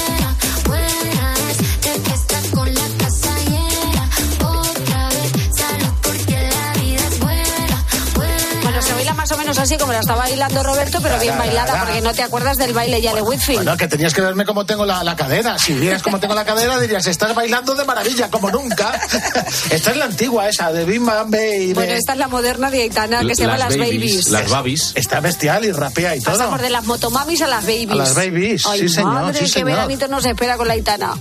menos así como la está bailando Roberto, pero bien bailada, porque no te acuerdas del baile ya de Whitfield. Bueno, que tenías que verme cómo tengo la, la cadera. Si vieras cómo tengo la cadera, dirías, estás bailando de maravilla, como nunca. Esta es la antigua, esa, de Bim Bam Baby. Bueno, esta es la moderna de Aitana que se llama Las Babies. Las babies. Está bestial y rapea y todo. Pasamos de las motomamis a las babies. A las babies, Ay, sí, señor, madre, sí, qué señor. veranito nos espera con la Aitana.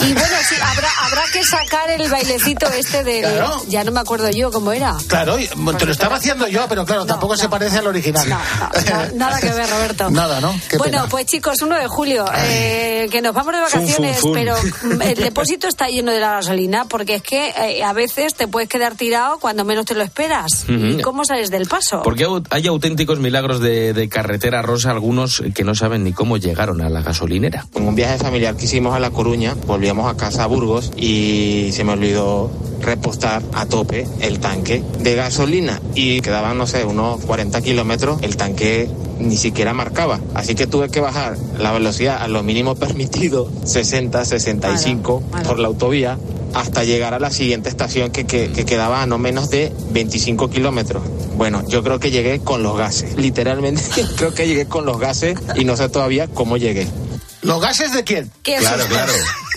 Y bueno, sí, habrá, habrá que sacar el bailecito este de... Claro. Ya no me acuerdo yo cómo era. Claro, y- te lo estaba haciendo yo, pero claro, tampoco se parece al original. Na- Nada que ver, Roberto. Nada, ¿no? Qué bueno, pena. pues chicos, 1 de julio, eh, que nos vamos de vacaciones, fun, fun. pero mm, el depósito está lleno de la gasolina, porque es que eh, a veces te puedes quedar tirado cuando menos te lo esperas. Ujú. ¿Y cómo sales del paso? Porque hay auténticos milagros de, de carretera rosa, algunos que no saben ni cómo llegaron a la gasolinera. En un viaje familiar que hicimos a La Coruña, volvíamos a casa a Burgos y se me olvidó repostar a tope el tanque de gasolina y quedaban, no sé, unos 40 kilómetros, el tanque ni siquiera marcaba. Así que tuve que bajar la velocidad a lo mínimo permitido, 60, 65 por la autovía, hasta llegar a la siguiente estación que, que- que quedaba a no menos de 25 kilómetros. Bueno, yo creo que llegué con los gases. Literalmente creo que llegué con los gases y no sé todavía cómo llegué. ¿Los gases de quién? ¿Qué sustos,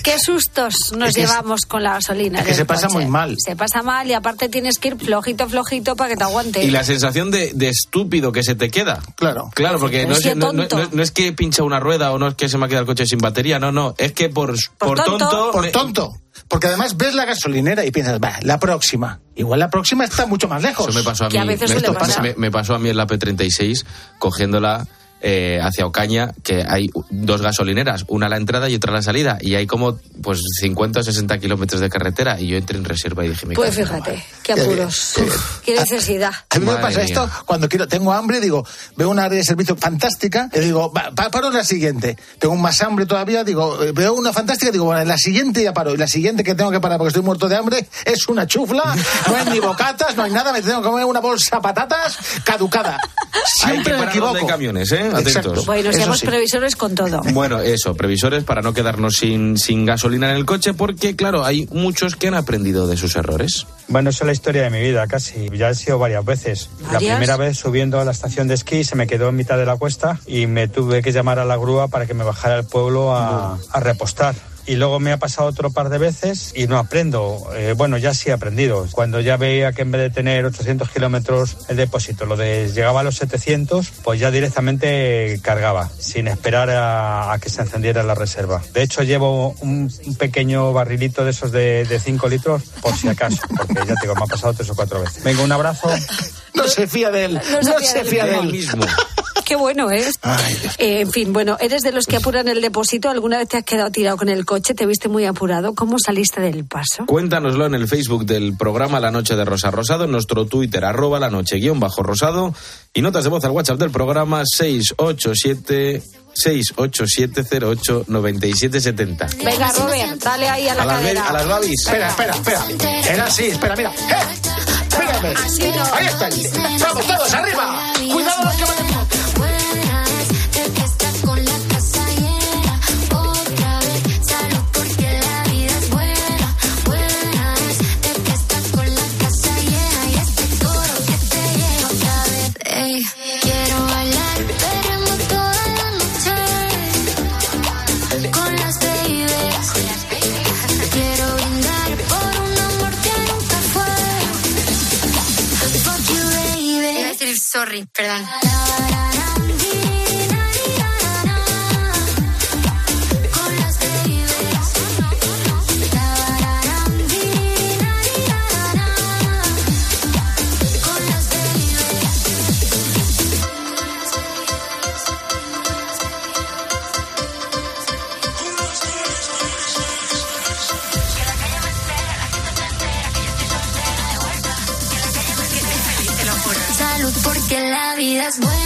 ¿Qué sustos nos Es que es- llevamos con la gasolina? es que se pasa coche? muy mal. Se pasa mal y aparte tienes que ir flojito, flojito para que te aguante. Y la sensación de, de estúpido que se te queda. Claro. Claro, porque no Es que es, no- no- tonto. no- no es que pincha una rueda o no es que se me ha quedado el coche sin batería, no, no. Es que por, por, tonto. Por me- tonto. Porque además ves la gasolinera y piensas, va, la próxima. Igual la próxima está mucho más lejos. Eso me pasó a mí. me, Esto pasa. me- me pasó a mí en la P36 cogiéndola eh, hacia Ocaña, que hay dos gasolineras, una a la entrada y otra a la salida, y hay como pues 50 o 60 kilómetros de carretera, y yo entré en reserva y dije, me Pues fíjate, qué apuros, qué necesidad. A mí me pasa mía. esto cuando quiero, tengo hambre, digo, veo una área de servicio fantástica, y digo, va, pa- paro en la siguiente. Tengo más hambre todavía, digo, eh, veo una fantástica, digo, bueno, en la siguiente ya paro. Y la siguiente que tengo que parar porque estoy muerto de hambre es una chufla, no hay ni bocatas, no hay nada, me tengo que comer una bolsa de patatas caducada. Hay Siempre que me equivoco. donde hay camiones, ¿eh? Exacto. Atentos. Bueno, Eso seamos sí. previsores con todo. Bueno, eso, previsores para no quedarnos sin, sin gasolina en el coche, porque claro, hay muchos que han aprendido de sus errores. Bueno, eso es la historia de mi vida, casi. Ya he sido varias veces. La primera vez subiendo a la estación de esquí se me quedó en mitad de la cuesta y me tuve que llamar a la grúa para que me bajara al pueblo a, a repostar. Y luego me ha pasado otro par de veces y no aprendo. Eh, bueno, ya sí he aprendido. Cuando ya veía que en vez de tener 800 kilómetros el depósito, lo de llegaba a los 700, pues ya directamente cargaba, sin esperar a, a que se encendiera la reserva. De hecho, llevo un, un pequeño barrilito de esos de, de 5 litros, por si acaso, porque ya te digo, me ha pasado tres o cuatro veces. Venga, un abrazo. No se fía de él, no, se fía de él. Qué bueno es. Eh, en fin, bueno, eres de los que apuran el depósito. ¿Alguna vez te has quedado tirado con el coche? ¿Te viste muy apurado? ¿Cómo saliste del paso? Cuéntanoslo en el Facebook del programa La Noche de Rosa Rosado, en nuestro Twitter, arroba la noche guion bajo rosado, y notas de voz al WhatsApp del programa 687 687089770. Venga, Robert, dale ahí a la A las, cadera. be- a las babis. Espera, espera, espera. Era así, espera, mira. ¡Eh! Espérame. Ahí está. Vamos todos arriba. Cuidado sorry, perdón. Vida es buena,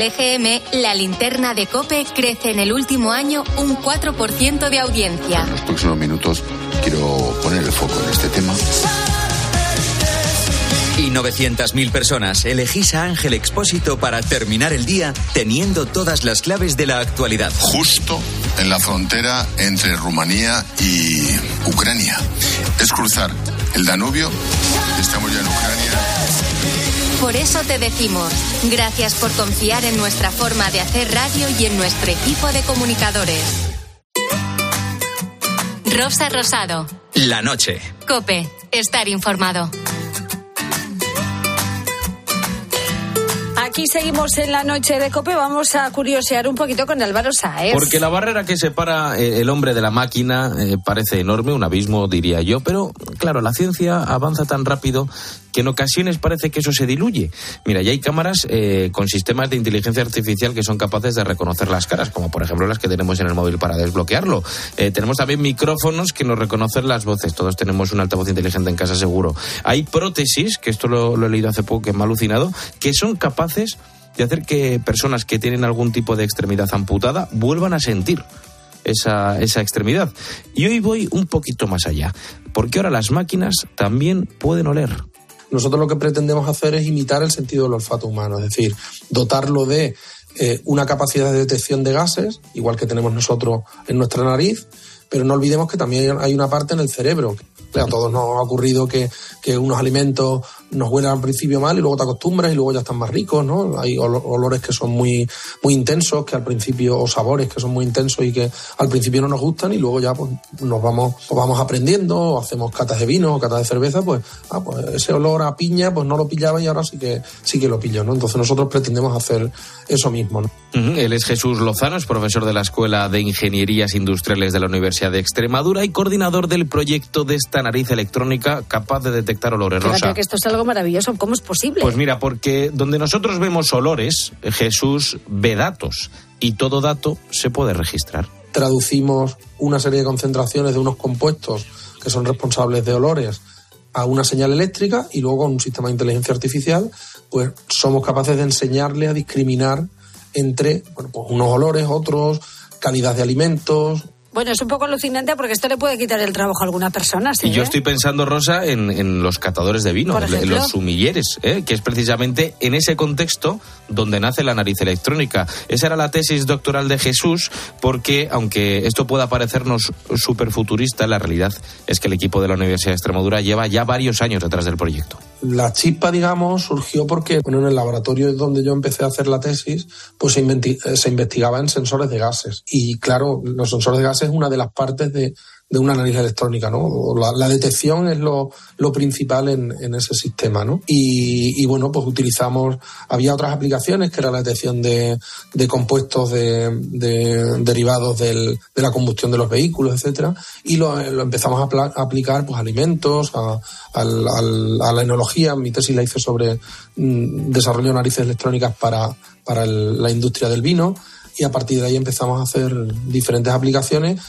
Según el EGM, la linterna de Cope crece en el último año un 4% de audiencia. En los próximos minutos quiero poner el foco en este tema. Y 900.000 personas elegís a Ángel Expósito para terminar el día teniendo todas las claves de la actualidad. Justo en la frontera entre Rumanía y Ucrania. Es cruzar el Danubio. Estamos ya en Ucrania. Por eso te decimos, gracias por confiar en nuestra forma de hacer radio y en nuestro equipo de comunicadores. Rosa Rosado, La noche. Cope, estar informado. Aquí seguimos en la noche de Cope. Vamos a curiosear un poquito con Álvaro Saez. Porque la barrera que separa eh, el hombre de la máquina eh, parece enorme, un abismo diría yo, pero claro, la ciencia avanza tan rápido que en ocasiones parece que eso se diluye. Mira, ya hay cámaras eh, con sistemas de inteligencia artificial que son capaces de reconocer las caras, como por ejemplo las que tenemos en el móvil para desbloquearlo. Eh, tenemos también micrófonos que nos reconocen las voces. Todos tenemos un altavoz inteligente en casa seguro. Hay prótesis, que esto lo, he leído hace poco, que me ha alucinado, que son capaces de hacer que personas que tienen algún tipo de extremidad amputada vuelvan a sentir esa, esa extremidad. Y hoy voy un poquito más allá, porque ahora las máquinas también pueden oler. Nosotros lo que pretendemos hacer es imitar el sentido del olfato humano, es decir, dotarlo de eh, una capacidad de detección de gases, igual que tenemos nosotros en nuestra nariz, pero no olvidemos que también hay una parte en el cerebro. A todos nos ha ocurrido que, que unos alimentos nos huelen al principio mal y luego te acostumbras y luego ya están más ricos, ¿no? Hay olo- olores que son muy, muy intensos, que al principio, o sabores que son muy intensos y que al principio no nos gustan y luego ya pues nos vamos, pues vamos aprendiendo, o hacemos catas de vino o catas de cerveza, pues, ah, pues ese olor a piña pues no lo pillaba y ahora sí que, sí que lo pillo, ¿no? Entonces nosotros pretendemos hacer eso mismo, ¿no? Ujú, Él es Jesús Lozano, es profesor de la Escuela de Ingenierías Industriales de la Universidad de Extremadura y coordinador del proyecto de esta nariz electrónica capaz de detectar olores rosa. que esto es algo maravilloso. ¿Cómo es posible? Pues mira, porque donde nosotros vemos olores, Jesús ve datos y todo dato se puede registrar. traducimos una serie de concentraciones de unos compuestos que son responsables de olores a una señal eléctrica y luego con un sistema de inteligencia artificial, pues somos capaces de enseñarle a discriminar entre bueno, pues unos olores, otros, calidad de alimentos, Bueno, es un poco alucinante porque esto le puede quitar el trabajo a alguna persona. ¿sí, Y yo eh? estoy pensando, Rosa, en, en los catadores de vino, en, los sumilleres, ¿eh? que es precisamente en ese contexto donde nace la nariz electrónica. Esa era la tesis doctoral de Jesús, porque aunque esto pueda parecernos súper futurista, la realidad es que el equipo de la Universidad de Extremadura lleva ya varios años detrás del proyecto. La chispa, digamos, surgió porque bueno, en el laboratorio donde yo empecé a hacer la tesis, pues se, eh, se investigaba en sensores de gases. Y claro, los sensores de gases es una de las partes de, de una nariz electrónica, ¿no? La, detección es lo, lo principal en, en ese sistema, ¿no? Y, y, bueno, pues utilizamos, había otras aplicaciones que era la detección de, de compuestos de, de- derivados del- de la combustión de los vehículos, etcétera, y lo, lo empezamos a, apla- a aplicar pues a alimentos, a, al- a la enología. Mi tesis la hice sobre mm, desarrollo de narices electrónicas para, para la industria del vino y a partir de ahí empezamos a hacer diferentes aplicaciones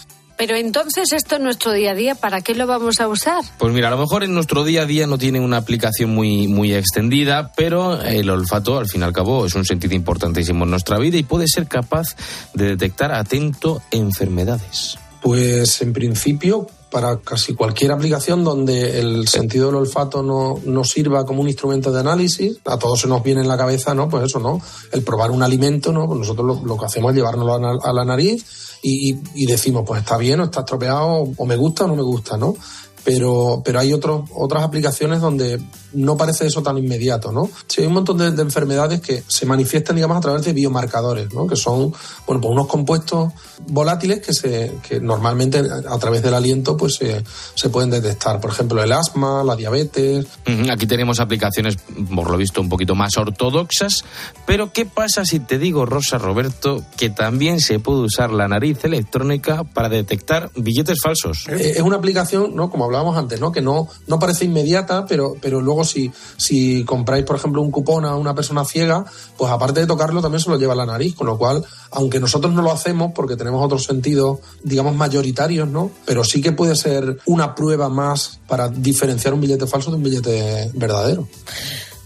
Pero entonces esto en nuestro día a día, ¿para qué lo vamos a usar? Pues mira, a lo mejor en nuestro día a día no tiene una aplicación muy, muy extendida, pero el olfato, al fin y al cabo, es un sentido importantísimo en nuestra vida y puede ser capaz de detectar atento enfermedades. Pues en principio para casi cualquier aplicación donde el sentido del olfato no, no sirva como un instrumento de análisis. A todos se nos viene en la cabeza, ¿no? Pues eso, ¿no? El probar un alimento, ¿no? Pues nosotros lo, lo que hacemos es llevárnoslo a, la nariz y, y- decimos, pues está bien o está estropeado, o me gusta o no me gusta, ¿no? Pero, pero hay otros, otras aplicaciones donde no parece eso tan inmediato, ¿no? Sí, hay un montón de, de enfermedades que se manifiestan, digamos, a través de biomarcadores, ¿no? Que son, bueno, pues unos compuestos volátiles que se, que normalmente a través del aliento, pues se, se pueden detectar. Por ejemplo, el asma, la diabetes, Aquí tenemos aplicaciones, por lo visto, un poquito más ortodoxas. Pero, ¿qué pasa si te digo, Rosa Roberto, que también se puede usar la nariz electrónica para detectar billetes falsos? Eh, Es una aplicación, ¿no? Como hablábamos antes, ¿no? Que no, no parece inmediata, pero, pero luego si, si compráis, por ejemplo, un cupón a una persona ciega, pues aparte de tocarlo, también se lo lleva a la nariz, con lo cual, aunque nosotros no lo hacemos porque tenemos otros sentidos, digamos, mayoritarios, ¿no? Pero sí que puede ser una prueba más para diferenciar un billete falso de un billete verdadero.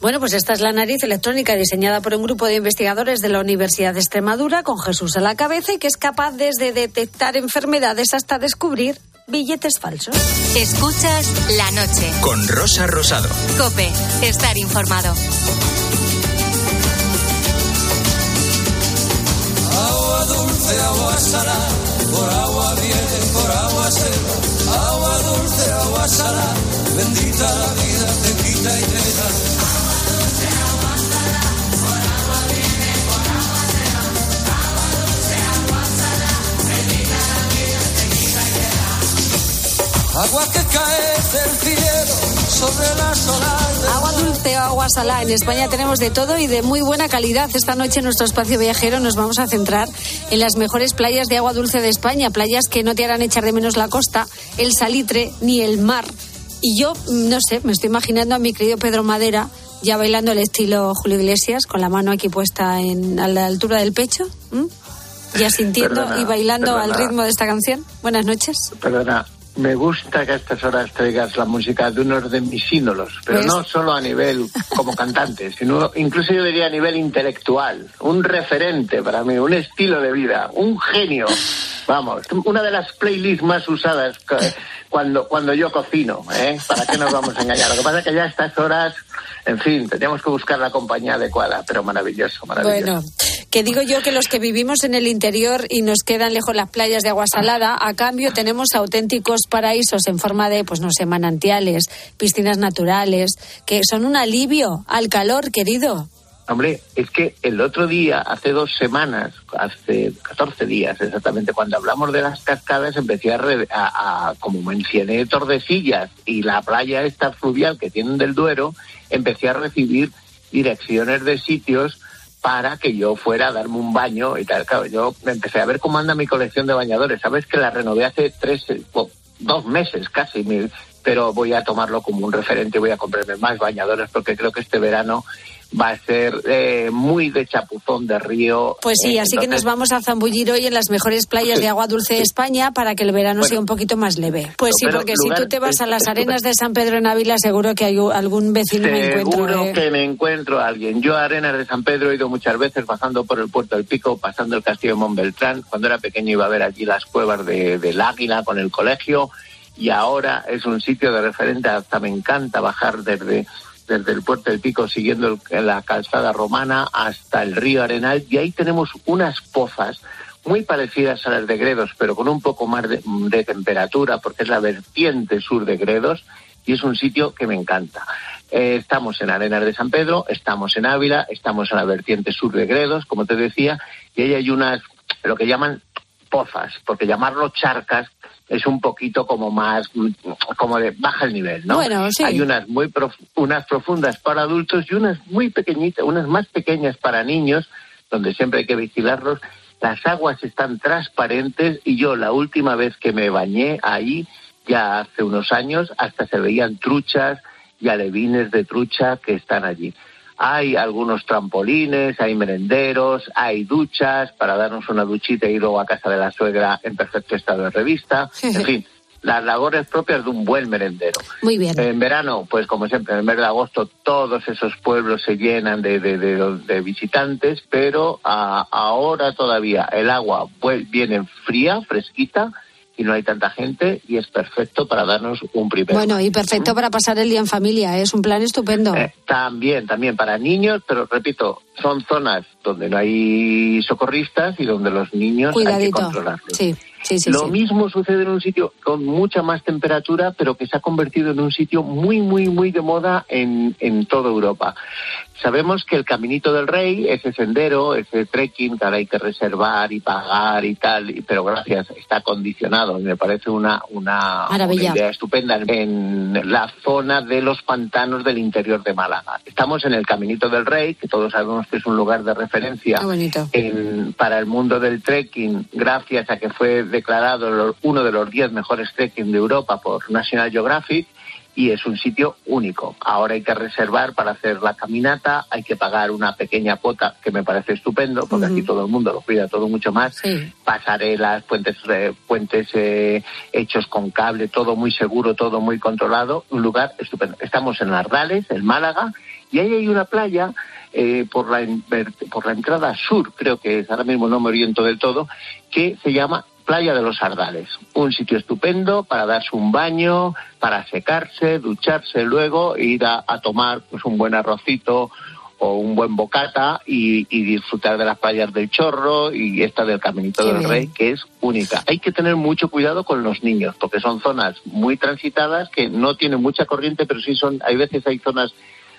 Bueno, pues esta es la nariz electrónica diseñada por un grupo de investigadores de la Universidad de Extremadura con Jesús a la cabeza y que es capaz desde detectar enfermedades hasta descubrir billetes falsos. Escuchas la noche. Con Rosa Rosado. Cope, estar informado. Agua dulce, agua salada, por agua viene, por agua se va. Agua dulce, agua salada, bendita la vida, te quita y te da. Agua que cae del cielo sobre las olas. Agua dulce o agua salada. En España tenemos de todo y de muy buena calidad. Esta noche en nuestro espacio viajero nos vamos a centrar en las mejores playas de agua dulce de España. Playas que no te harán echar de menos la costa, el salitre ni el mar. Y yo, mm, no sé, me estoy imaginando a mi querido Pedro Madera ya bailando el estilo Julio Iglesias, con la mano aquí puesta en, a la altura del pecho. ¿m? Ya sintiendo Perdona, y bailando al perdona. ritmo de esta canción. Buenas noches. Perdona, me gusta que a estas horas traigas la música de unos de mis ídolos, pero Pues- no solo a nivel como cantante, sino incluso yo diría a nivel intelectual, un referente para mí, un estilo de vida, un genio. Vamos, una de las playlists más usadas cu- cuando, cuando yo cocino, ¿eh? ¿Para qué nos vamos a engañar? Lo que pasa es que ya a estas horas, en fin, teníamos que buscar la compañía adecuada, pero maravilloso, maravilloso. Bueno, que digo yo que los que vivimos en el interior y nos quedan lejos las playas de agua salada, a cambio tenemos auténticos paraísos en forma de, pues no sé, manantiales, piscinas naturales, que son un alivio al calor, querido. Hombre, es que el otro día, hace dos semanas, hace 14 días exactamente, cuando hablamos de las cascadas, empecé a, a- a- como mencioné Tordesillas y la playa esta fluvial que tienen del Duero, empecé a recibir direcciones de sitios para que yo fuera a darme un baño y tal. Claro, yo empecé a ver cómo anda mi colección de bañadores. Sabes que la renové hace tres, dos meses casi, mi- pero voy a tomarlo como un referente, voy a comprarme más bañadores porque creo que este verano va a ser eh, muy de chapuzón de río. Pues sí, Eh, así que nos vamos a zambullir hoy en las mejores playas de agua dulce de España para que el verano sea un poquito más leve. Pues sí, porque si tú te vas a las arenas de San Pedro en Ávila, seguro que hay algún vecino me encuentro. Seguro eh. que me encuentro a alguien. Yo a Arenas de San Pedro he ido muchas veces pasando por el puerto del Pico, pasando el castillo de Montbeltrán. Cuando era pequeño iba a ver allí las cuevas de- del Águila con el colegio y ahora es un sitio de referente. Hasta me encanta bajar desde, desde el puerto del Pico siguiendo el- la calzada romana hasta el río Arenal y ahí tenemos unas pozas muy parecidas a las de Gredos, pero con un poco más de, de temperatura, porque es la vertiente sur de Gredos y es un sitio que me encanta. Eh, estamos en Arenas de San Pedro, estamos en Ávila, estamos en la vertiente sur de Gredos, como te decía, y ahí hay unas, lo que llaman pozas, porque llamarlo charcas es un poquito como más, como de baja el nivel, ¿no? Bueno, sí. Hay unas muy prof- unas profundas para adultos y unas muy pequeñitas, unas más pequeñas para niños, donde siempre hay que vigilarlos. Las aguas están transparentes y yo la última vez que me bañé ahí, ya hace unos años, hasta se veían truchas y alevines de trucha que están allí. Hay algunos trampolines, hay merenderos, hay duchas para darnos una duchita y luego a casa de la suegra en perfecto estado de revista. En fin, las labores propias de un buen merendero. Muy bien. En verano, pues como siempre, en el mes de agosto todos esos pueblos se llenan de, de- de- de visitantes, pero ah, ahora todavía el agua viene fría, fresquita, y no hay tanta gente y es perfecto para darnos un primer. Bueno, y perfecto para pasar el día en familia, ¿eh? es un plan estupendo. Eh, también, también para niños, pero repito, son zonas donde no hay socorristas y donde los niños hay que Cuidadito. controlarlos. Sí, sí, sí. Lo mismo sucede en un sitio con mucha más temperatura, pero que se ha convertido en un sitio muy, muy, muy de moda en, en toda Europa. Sabemos que el Caminito del Rey, ese sendero, ese trekking que ahora hay que reservar y pagar y tal, pero gracias, está condicionado. y Me parece una, una idea estupenda en la zona de los pantanos del interior de Málaga. Estamos en el Caminito del Rey, que todos sabemos que es un lugar de referencia en- para el mundo del trekking, gracias a que fue declarado uno de los 10 mejores trekking de Europa por National Geographic y es un sitio único. Ahora hay que reservar para hacer la caminata, hay que pagar una pequeña cuota que me parece estupendo, porque aquí todo el mundo lo cuida todo mucho más. Pasarelas, puentes, eh, puentes eh, hechos con cable, todo muy seguro, todo muy controlado, un lugar estupendo. Estamos en Ardales, en Málaga, y ahí hay una playa eh, por, la, por la entrada sur, creo que es, ahora mismo no me oriento del todo, que se llama Playa de los Ardales. Un sitio estupendo para darse un baño, para secarse, ducharse luego, ir a, a tomar pues un buen arrocito o un buen bocata y, y disfrutar de las playas del Chorro y esta del Caminito Qué del bien. Rey, que es única. Hay que tener mucho cuidado con los niños, porque son zonas muy transitadas que no tienen mucha corriente, pero sí son, hay veces hay zonas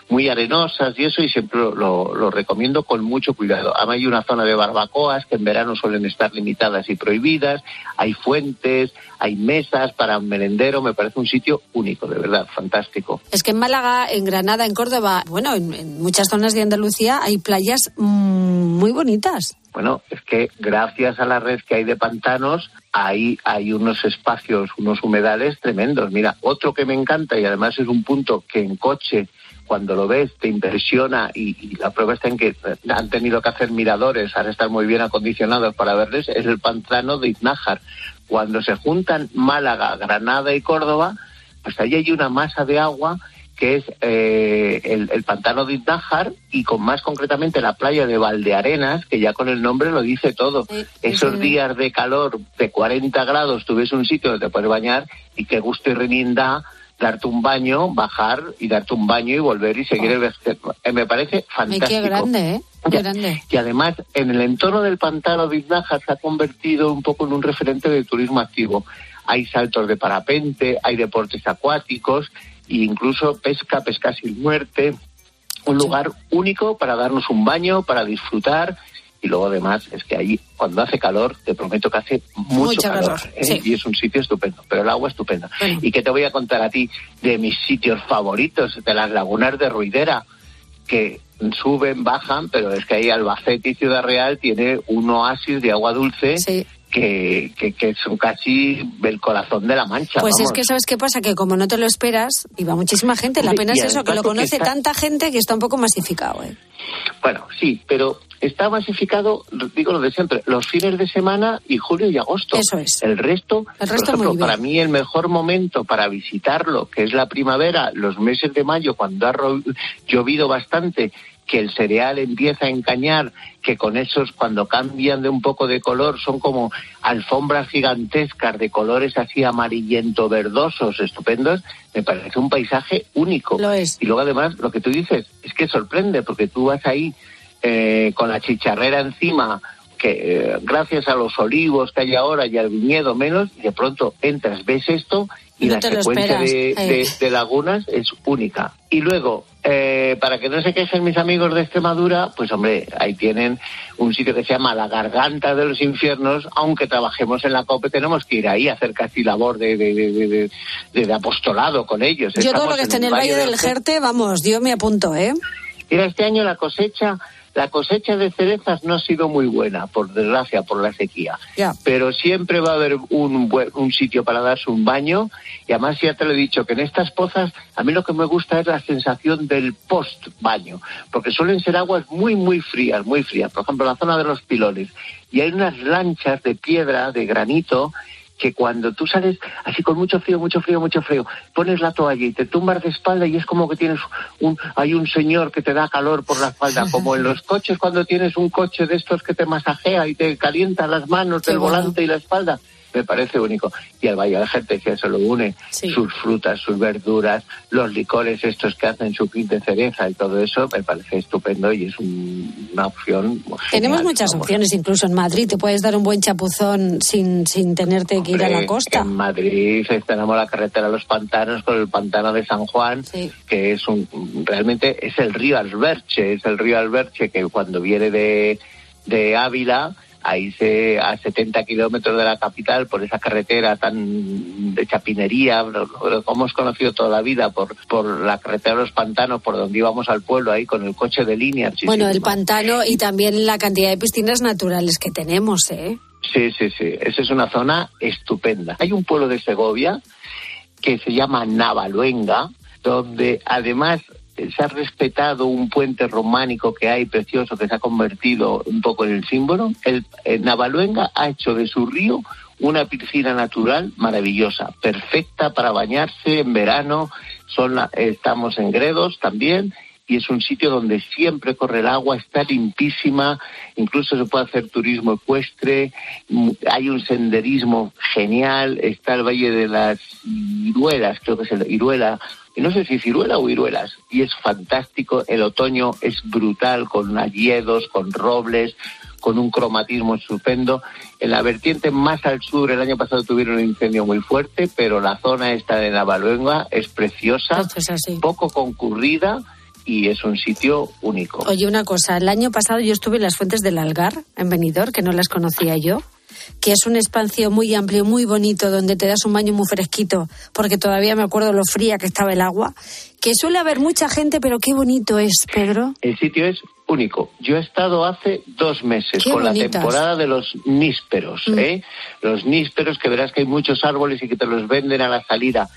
muy arenosas y eso, y siempre lo, lo- lo recomiendo con mucho cuidado. Además, hay una zona de barbacoas que en verano suelen estar limitadas y prohibidas, hay fuentes, hay mesas para un merendero, me parece un sitio único, de verdad, fantástico. Es que en Málaga, en Granada, en Córdoba, bueno, en, en muchas zonas de Andalucía hay playas mm, muy bonitas. Bueno, es que gracias a la red que hay de pantanos, ahí hay unos espacios, unos humedales tremendos. Mira, otro que me encanta y además es un punto que en coche, cuando lo ves, te impresiona y, y la prueba está en que han tenido que hacer miradores, ahora están muy bien acondicionados para verles, es el pantano de Iznájar. Cuando se juntan Málaga, Granada y Córdoba, pues ahí hay una masa de agua que es eh, el, el pantano de Iznájar y con más concretamente la playa de Valdearenas, que ya con el nombre lo dice todo. Esos sí. días de calor de 40 grados, tú ves un sitio donde te puedes bañar y que gusto y renín da darte un baño, bajar y darte un baño y volver y seguir el viaje. Eh, Me parece Ay, fantástico. qué grande, ¿eh? Qué grande. Y además, en el entorno del pantano de se ha convertido un poco en un referente de turismo activo. Hay saltos de parapente, hay deportes acuáticos e incluso pesca, pesca sin muerte. Un lugar único para darnos un baño, para disfrutar. Y luego, además, es que ahí, cuando hace calor, te prometo que hace mucho Mucho calor. calor, ¿eh? sí. Y es un sitio estupendo, pero el agua estupenda. ¿Y qué te voy a contar a ti de mis sitios favoritos, de las lagunas de Ruidera? que suben, bajan, pero es que ahí Albacete y Ciudad Real tiene un oasis de agua dulce que, que, que son casi el corazón de la mancha. Pues es que, ¿sabes qué pasa? Que como no te lo esperas, y va muchísima gente. La pena es eso, que lo conoce está- tanta gente que está un poco masificado, ¿eh? Bueno, sí, pero está masificado, digo lo de siempre, los fines de semana y julio y agosto. Eso es. El resto, El por ejemplo, muy bien. para mí el mejor momento para visitarlo, que es la primavera, los meses de mayo, cuando ha llovido bastante, que el cereal empieza a encañar, que con esos cuando cambian de un poco de color son como alfombras gigantescas de colores así amarillento verdosos, estupendos, me parece un paisaje único. Lo es. Y luego además lo que tú dices es que sorprende porque tú vas ahí eh, con la chicharrera encima, que eh, gracias a los olivos que hay ahora y al viñedo menos, de pronto entras, ves esto y No la secuencia de, esperas, de- de lagunas es única. Y luego, eh, para que no se quejen mis amigos de Extremadura, pues hombre, ahí tienen un sitio que se llama La Garganta de los Infiernos, aunque trabajemos en la COPE, tenemos que ir ahí a hacer casi labor de, de, de- de- apostolado con ellos. Yo todo lo que esté en el Valle del Jerte, vamos, yo me apunto, ¿eh? Mira, este año la cosecha, la cosecha de cerezas no ha sido muy buena, por desgracia, por la sequía. Pero siempre va a haber un, un sitio para darse un baño. Y además ya te lo he dicho, que en estas pozas a mí lo que me gusta es la sensación del post-baño. Porque suelen ser aguas muy, muy frías, muy frías. Por ejemplo, la zona de los pilones. Y hay unas lanchas de piedra, de granito, que cuando tú sales así con mucho frío, mucho frío, mucho frío, pones la toalla y te tumbas de espalda y es como que tienes un, hay un señor que te da calor por la espalda, como en los coches cuando tienes un coche de estos que te masajea y te calienta las manos Qué del bueno. volante y la espalda. Me parece único. Y al Valle de Gente que se lo une, sus frutas, sus verduras, los licores estos que hacen su kit de cereza y todo eso, me parece estupendo y es un- una opción. Tenemos muchas vamos. opciones, incluso en Madrid te puedes dar un buen chapuzón sin, sin tenerte que ir a la costa. En Madrid tenemos la carretera de los pantanos con el pantano de San Juan, que es un realmente es el río Alberche, es el río Alberche que cuando viene de, de Ávila, ahí se a 70 kilómetros de la capital por esa carretera tan de chapinería, como hemos conocido toda la vida por por la carretera de los pantanos, por donde íbamos al pueblo ahí con el coche de línea. bueno, el pantano y también la cantidad de piscinas naturales que tenemos, ¿eh? Sí, sí, sí. Esa es una zona estupenda. Hay un pueblo de Segovia que se llama Navaluenga, donde además se ha respetado un puente románico que hay precioso que se ha convertido un poco en el símbolo. El, el Navaluenga ha hecho de su río una piscina natural maravillosa, perfecta para bañarse en verano. Son la- estamos en Gredos también y es un sitio donde siempre corre el agua, está limpísima, incluso se puede hacer turismo ecuestre, mm, hay un senderismo genial, está el Valle de las Iruelas, creo que es el Iruela, no sé si es Iruela o Iruelas, y es fantástico, el otoño es brutal, con hayedos, con robles, con un cromatismo estupendo. En la vertiente más al sur, el año pasado tuvieron un incendio muy fuerte, pero la zona esta de Navaluenga es preciosa, poco concurrida y es un sitio único. Oye, una cosa, el año pasado yo estuve en las fuentes del Algar, en Benidorm, que no las conocía yo, que es un espacio muy amplio, muy bonito, donde te das un baño muy fresquito, porque todavía me acuerdo lo fría que estaba el agua, que suele haber mucha gente, pero qué bonito es, Pedro. El sitio es único. Yo he estado hace dos meses Qué con bonitas. la temporada de los nísperos, Mm. ¿eh? Los nísperos que verás que hay muchos árboles y que te los venden a la salida.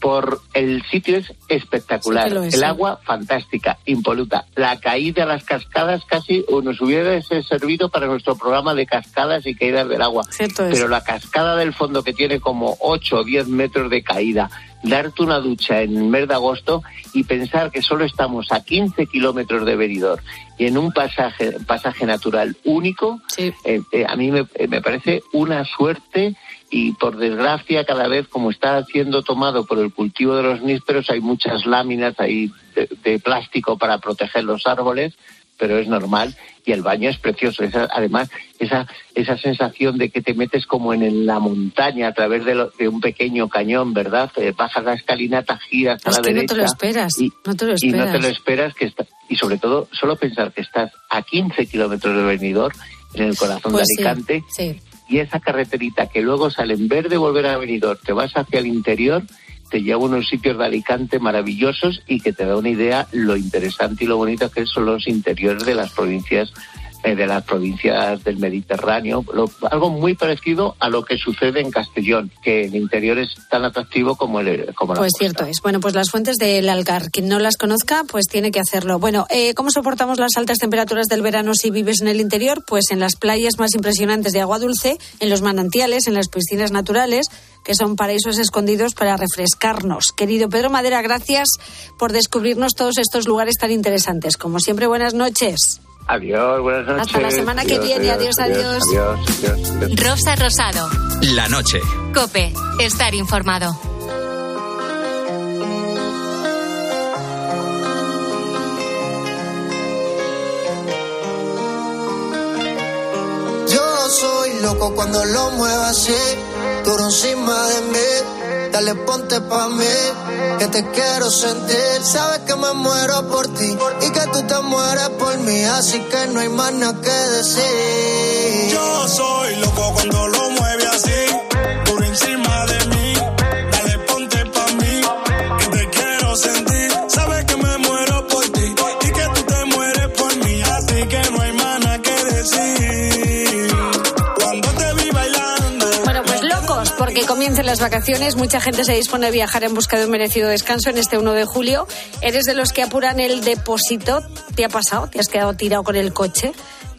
Por el sitio es espectacular. Sí es, el sí. agua fantástica, impoluta. La caída a las cascadas casi nos hubiera servido para nuestro programa de cascadas y caídas del agua. Cierto es. Pero la cascada del fondo que tiene como 8 o 10 metros de caída, darte una ducha en el mes de agosto y pensar que solo estamos a 15 kilómetros de Benidorm y en un pasaje, pasaje natural único, eh, eh, a mí me, eh, me parece una suerte y por desgracia cada vez como está siendo tomado por el cultivo de los nísperos hay muchas láminas ahí de, de plástico para proteger los árboles pero es normal y el baño es precioso. Esa- además, esa, esa sensación de que te metes como en, el- la montaña a través de, lo- de un pequeño cañón, ¿verdad? Eh, bajas la escalinata, giras a Es la que no derecha. te lo esperas, y, no te lo y no te esperas. lo esperas que está, y sobre todo solo pensar que estás a 15 kilómetros de Benidorm en el corazón Pues de Alicante sí. y esa carreterita que luego sale en vez de volver a Benidorm te vas hacia el interior te lleva a unos sitios de Alicante maravillosos y que te da una idea lo interesante y lo bonito que son los interiores de las provincias eh, de las provincias del Mediterráneo, lo- algo muy parecido a lo que sucede en Castellón, que el interior es tan atractivo como el como la Pues cierto es. Bueno, pues las fuentes del Algar, quien no las conozca, pues tiene que hacerlo. Bueno, eh, ¿cómo soportamos las altas temperaturas del verano si vives en el interior? Pues en las playas más impresionantes de agua dulce, en los manantiales, en las piscinas naturales, que son paraísos escondidos para refrescarnos. Querido Pedro Madera, gracias por descubrirnos todos estos lugares tan interesantes. Como siempre, buenas noches. Adiós, buenas noches. Hasta la semana que viene. Adiós, adiós. Adiós, adiós, adiós. Rosa Rosado. La noche. Cope. Estar informado. Loco cuando lo muevo así, duro encima de mí. Dale, ponte pa' mí, que te quiero sentir. Sabes que me muero por ti y que tú te mueres por mí, así que no hay más nada que decir. Yo soy loco cuando lo mueve así, comiencen las vacaciones, mucha gente se dispone a viajar en busca de un merecido descanso en este 1 de julio. ¿Eres de los que apuran el depósito? ¿Te ha pasado? ¿Te has quedado tirado con el coche?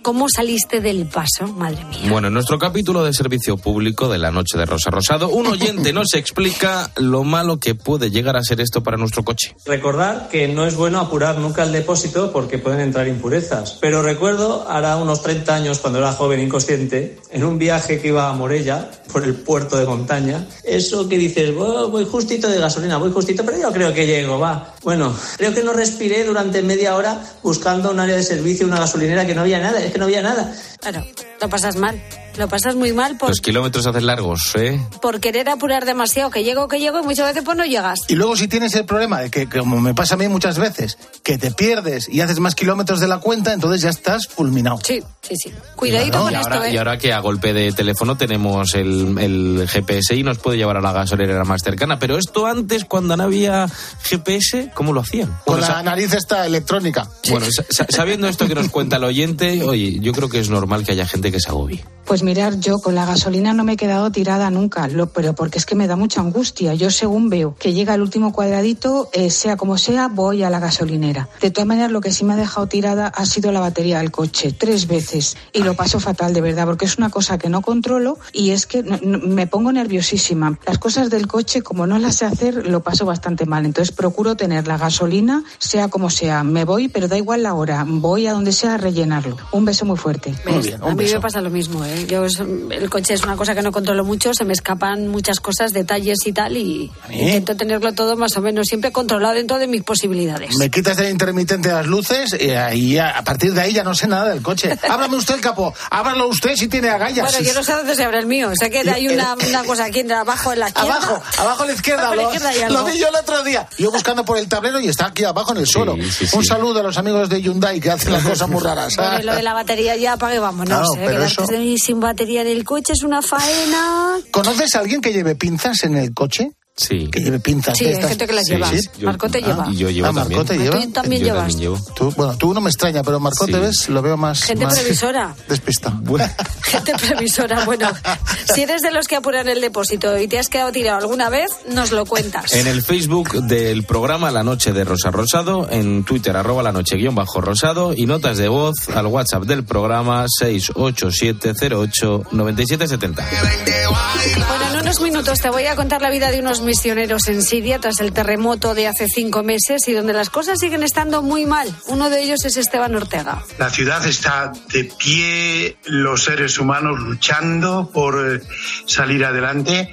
¿Cómo saliste del paso? Madre mía. Bueno, en nuestro capítulo de servicio público de la noche de Rosa Rosado, un oyente nos explica lo malo que puede llegar a ser esto para nuestro coche. Recordar que no es bueno apurar nunca el depósito porque pueden entrar impurezas. Pero recuerdo, hará unos 30 años, cuando era joven inconsciente, en un viaje que iba a Morella, por el puerto de montaña, eso que dices, "Oh, voy justito de gasolina, voy justito, pero yo creo que llego, va. Bueno, creo que no respiré durante media hora buscando un área de servicio, una gasolinera que no había nada, es que no había nada. Claro, lo pasas mal. Lo pasas muy mal por, Los kilómetros hacen largos, ¿eh? por querer apurar demasiado. Que llego, que llego y muchas veces pues no llegas. Y luego si tienes el problema de que, como me pasa a mí muchas veces, que te pierdes y haces más kilómetros de la cuenta, entonces ya estás fulminado. Sí, sí, sí. Cuidadito Claro, con y, esto, ahora, ¿eh? y ahora que a golpe de teléfono tenemos el, el GPS y nos puede llevar a la gasolinera más cercana. Pero esto antes, cuando no había GPS, ¿cómo lo hacían? Con Bueno, la nariz esta electrónica. bueno, sa- sa- sabiendo esto que nos cuenta el oyente, oye, yo creo que es normal que haya gente que se agobie. Pues mirar, yo con la gasolina no me he quedado tirada nunca, lo, pero porque es que me da mucha angustia. Yo según veo que llega el último cuadradito, eh, sea como sea, voy a la gasolinera. De todas maneras, lo que sí me ha dejado tirada ha sido la batería del coche, tres veces. Y lo paso fatal, de verdad, porque es una cosa que no controlo y es que no- no- me pongo nerviosísima. Las cosas del coche, como no las sé hacer, lo paso bastante mal. Entonces procuro tener la gasolina, sea como sea. Me voy, pero da igual la hora. Voy a donde sea a rellenarlo. Un beso muy fuerte. A mí me pasa lo mismo, ¿eh? Yo es- el coche es una cosa que no controlo mucho, se me escapan muchas cosas, detalles y tal, y intento tenerlo todo más o menos siempre controlado dentro de mis posibilidades. Me quitas el intermitente de las luces y ahí a partir de ahí ya no sé nada del coche. Ábrame usted el capó, ábralo usted si tiene agallas. Bueno, yo no sé dónde se abre el mío, sé que hay una, una cosa aquí en- abajo en la izquierda. Abajo, abajo a la izquierda. Abajo la Lo, izquierda vi yo el otro día. Yo buscando por el tablero y está aquí abajo en el suelo. Un saludo a los amigos de Hyundai que hacen las cosas muy raras. Bueno, lo de la batería ya apague, vámonos. Claro, ¿eh? pero eso- sin batería en el coche es una faena. ¿Conoces a alguien que lleve pinzas en el coche? Sí. Que lleve pinzas. Sí, de hay estas? gente que las lleva. Marcote lleva. Y yo llevo ah, también. Marcote Ah, lleva. tú también Yo llevas. también llevo. Tú, bueno, tú no me extraña, pero Marcote, Sí. ¿ves? Lo veo más. Gente más previsora. Despista. Gente previsora. Bueno, si eres de los que apuran el depósito y te has quedado tirado alguna vez, nos lo cuentas. En el Facebook del programa La Noche de Rosa Rosado, en Twitter arroba la noche guion bajo rosado y notas de voz al WhatsApp del programa 687089770. Bueno, en unos minutos te voy a contar la vida de unos misioneros en Siria tras el terremoto de hace cinco meses y donde las cosas siguen estando muy mal. Uno de ellos es Esteban Ortega. La ciudad está de pie, los seres humanos luchando por eh, salir adelante,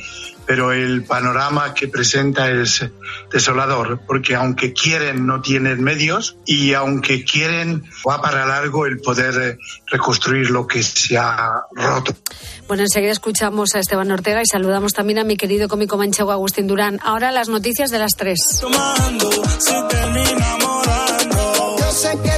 pero el panorama que presenta es desolador, porque aunque quieren no tienen medios y aunque quieren va para largo el poder eh, reconstruir lo que se ha roto. Bueno, enseguida escuchamos a Esteban Ortega y saludamos también a mi querido cómico manchego Agustín Durán. Ahora las noticias de las tres. Yo sé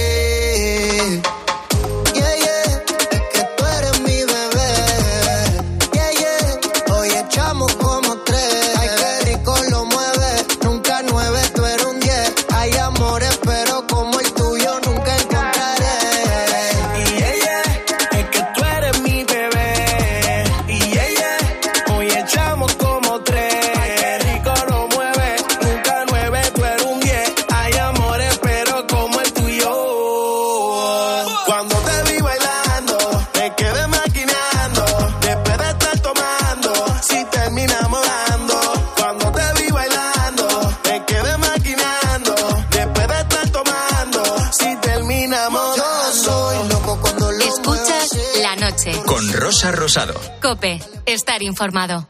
Cope, estar informado.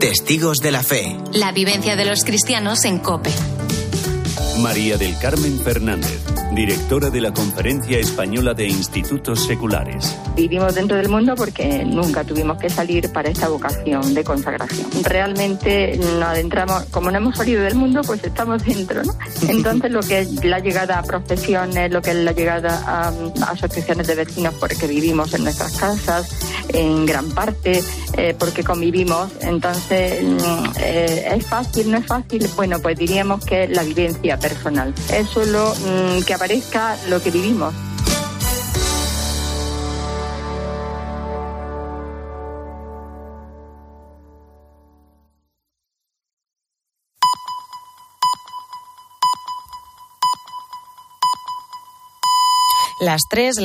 Testigos de la fe. La vivencia de los cristianos en Cope. María del Carmen Fernández, directora de la Conferencia Española de Institutos Seculares. Vivimos dentro del mundo porque nunca tuvimos que salir para esta vocación de consagración. Realmente nos adentramos, como no hemos salido del mundo, pues estamos dentro, ¿no? Entonces lo que es la llegada a profesiones, lo que es la llegada a, a asociaciones de vecinos porque vivimos en nuestras casas, en gran parte eh, porque convivimos. Entonces, mm, eh, ¿es fácil? ¿No es fácil? Bueno, pues diríamos que la vivencia personal. Es solo mm, que aparezca lo que vivimos. Las tres.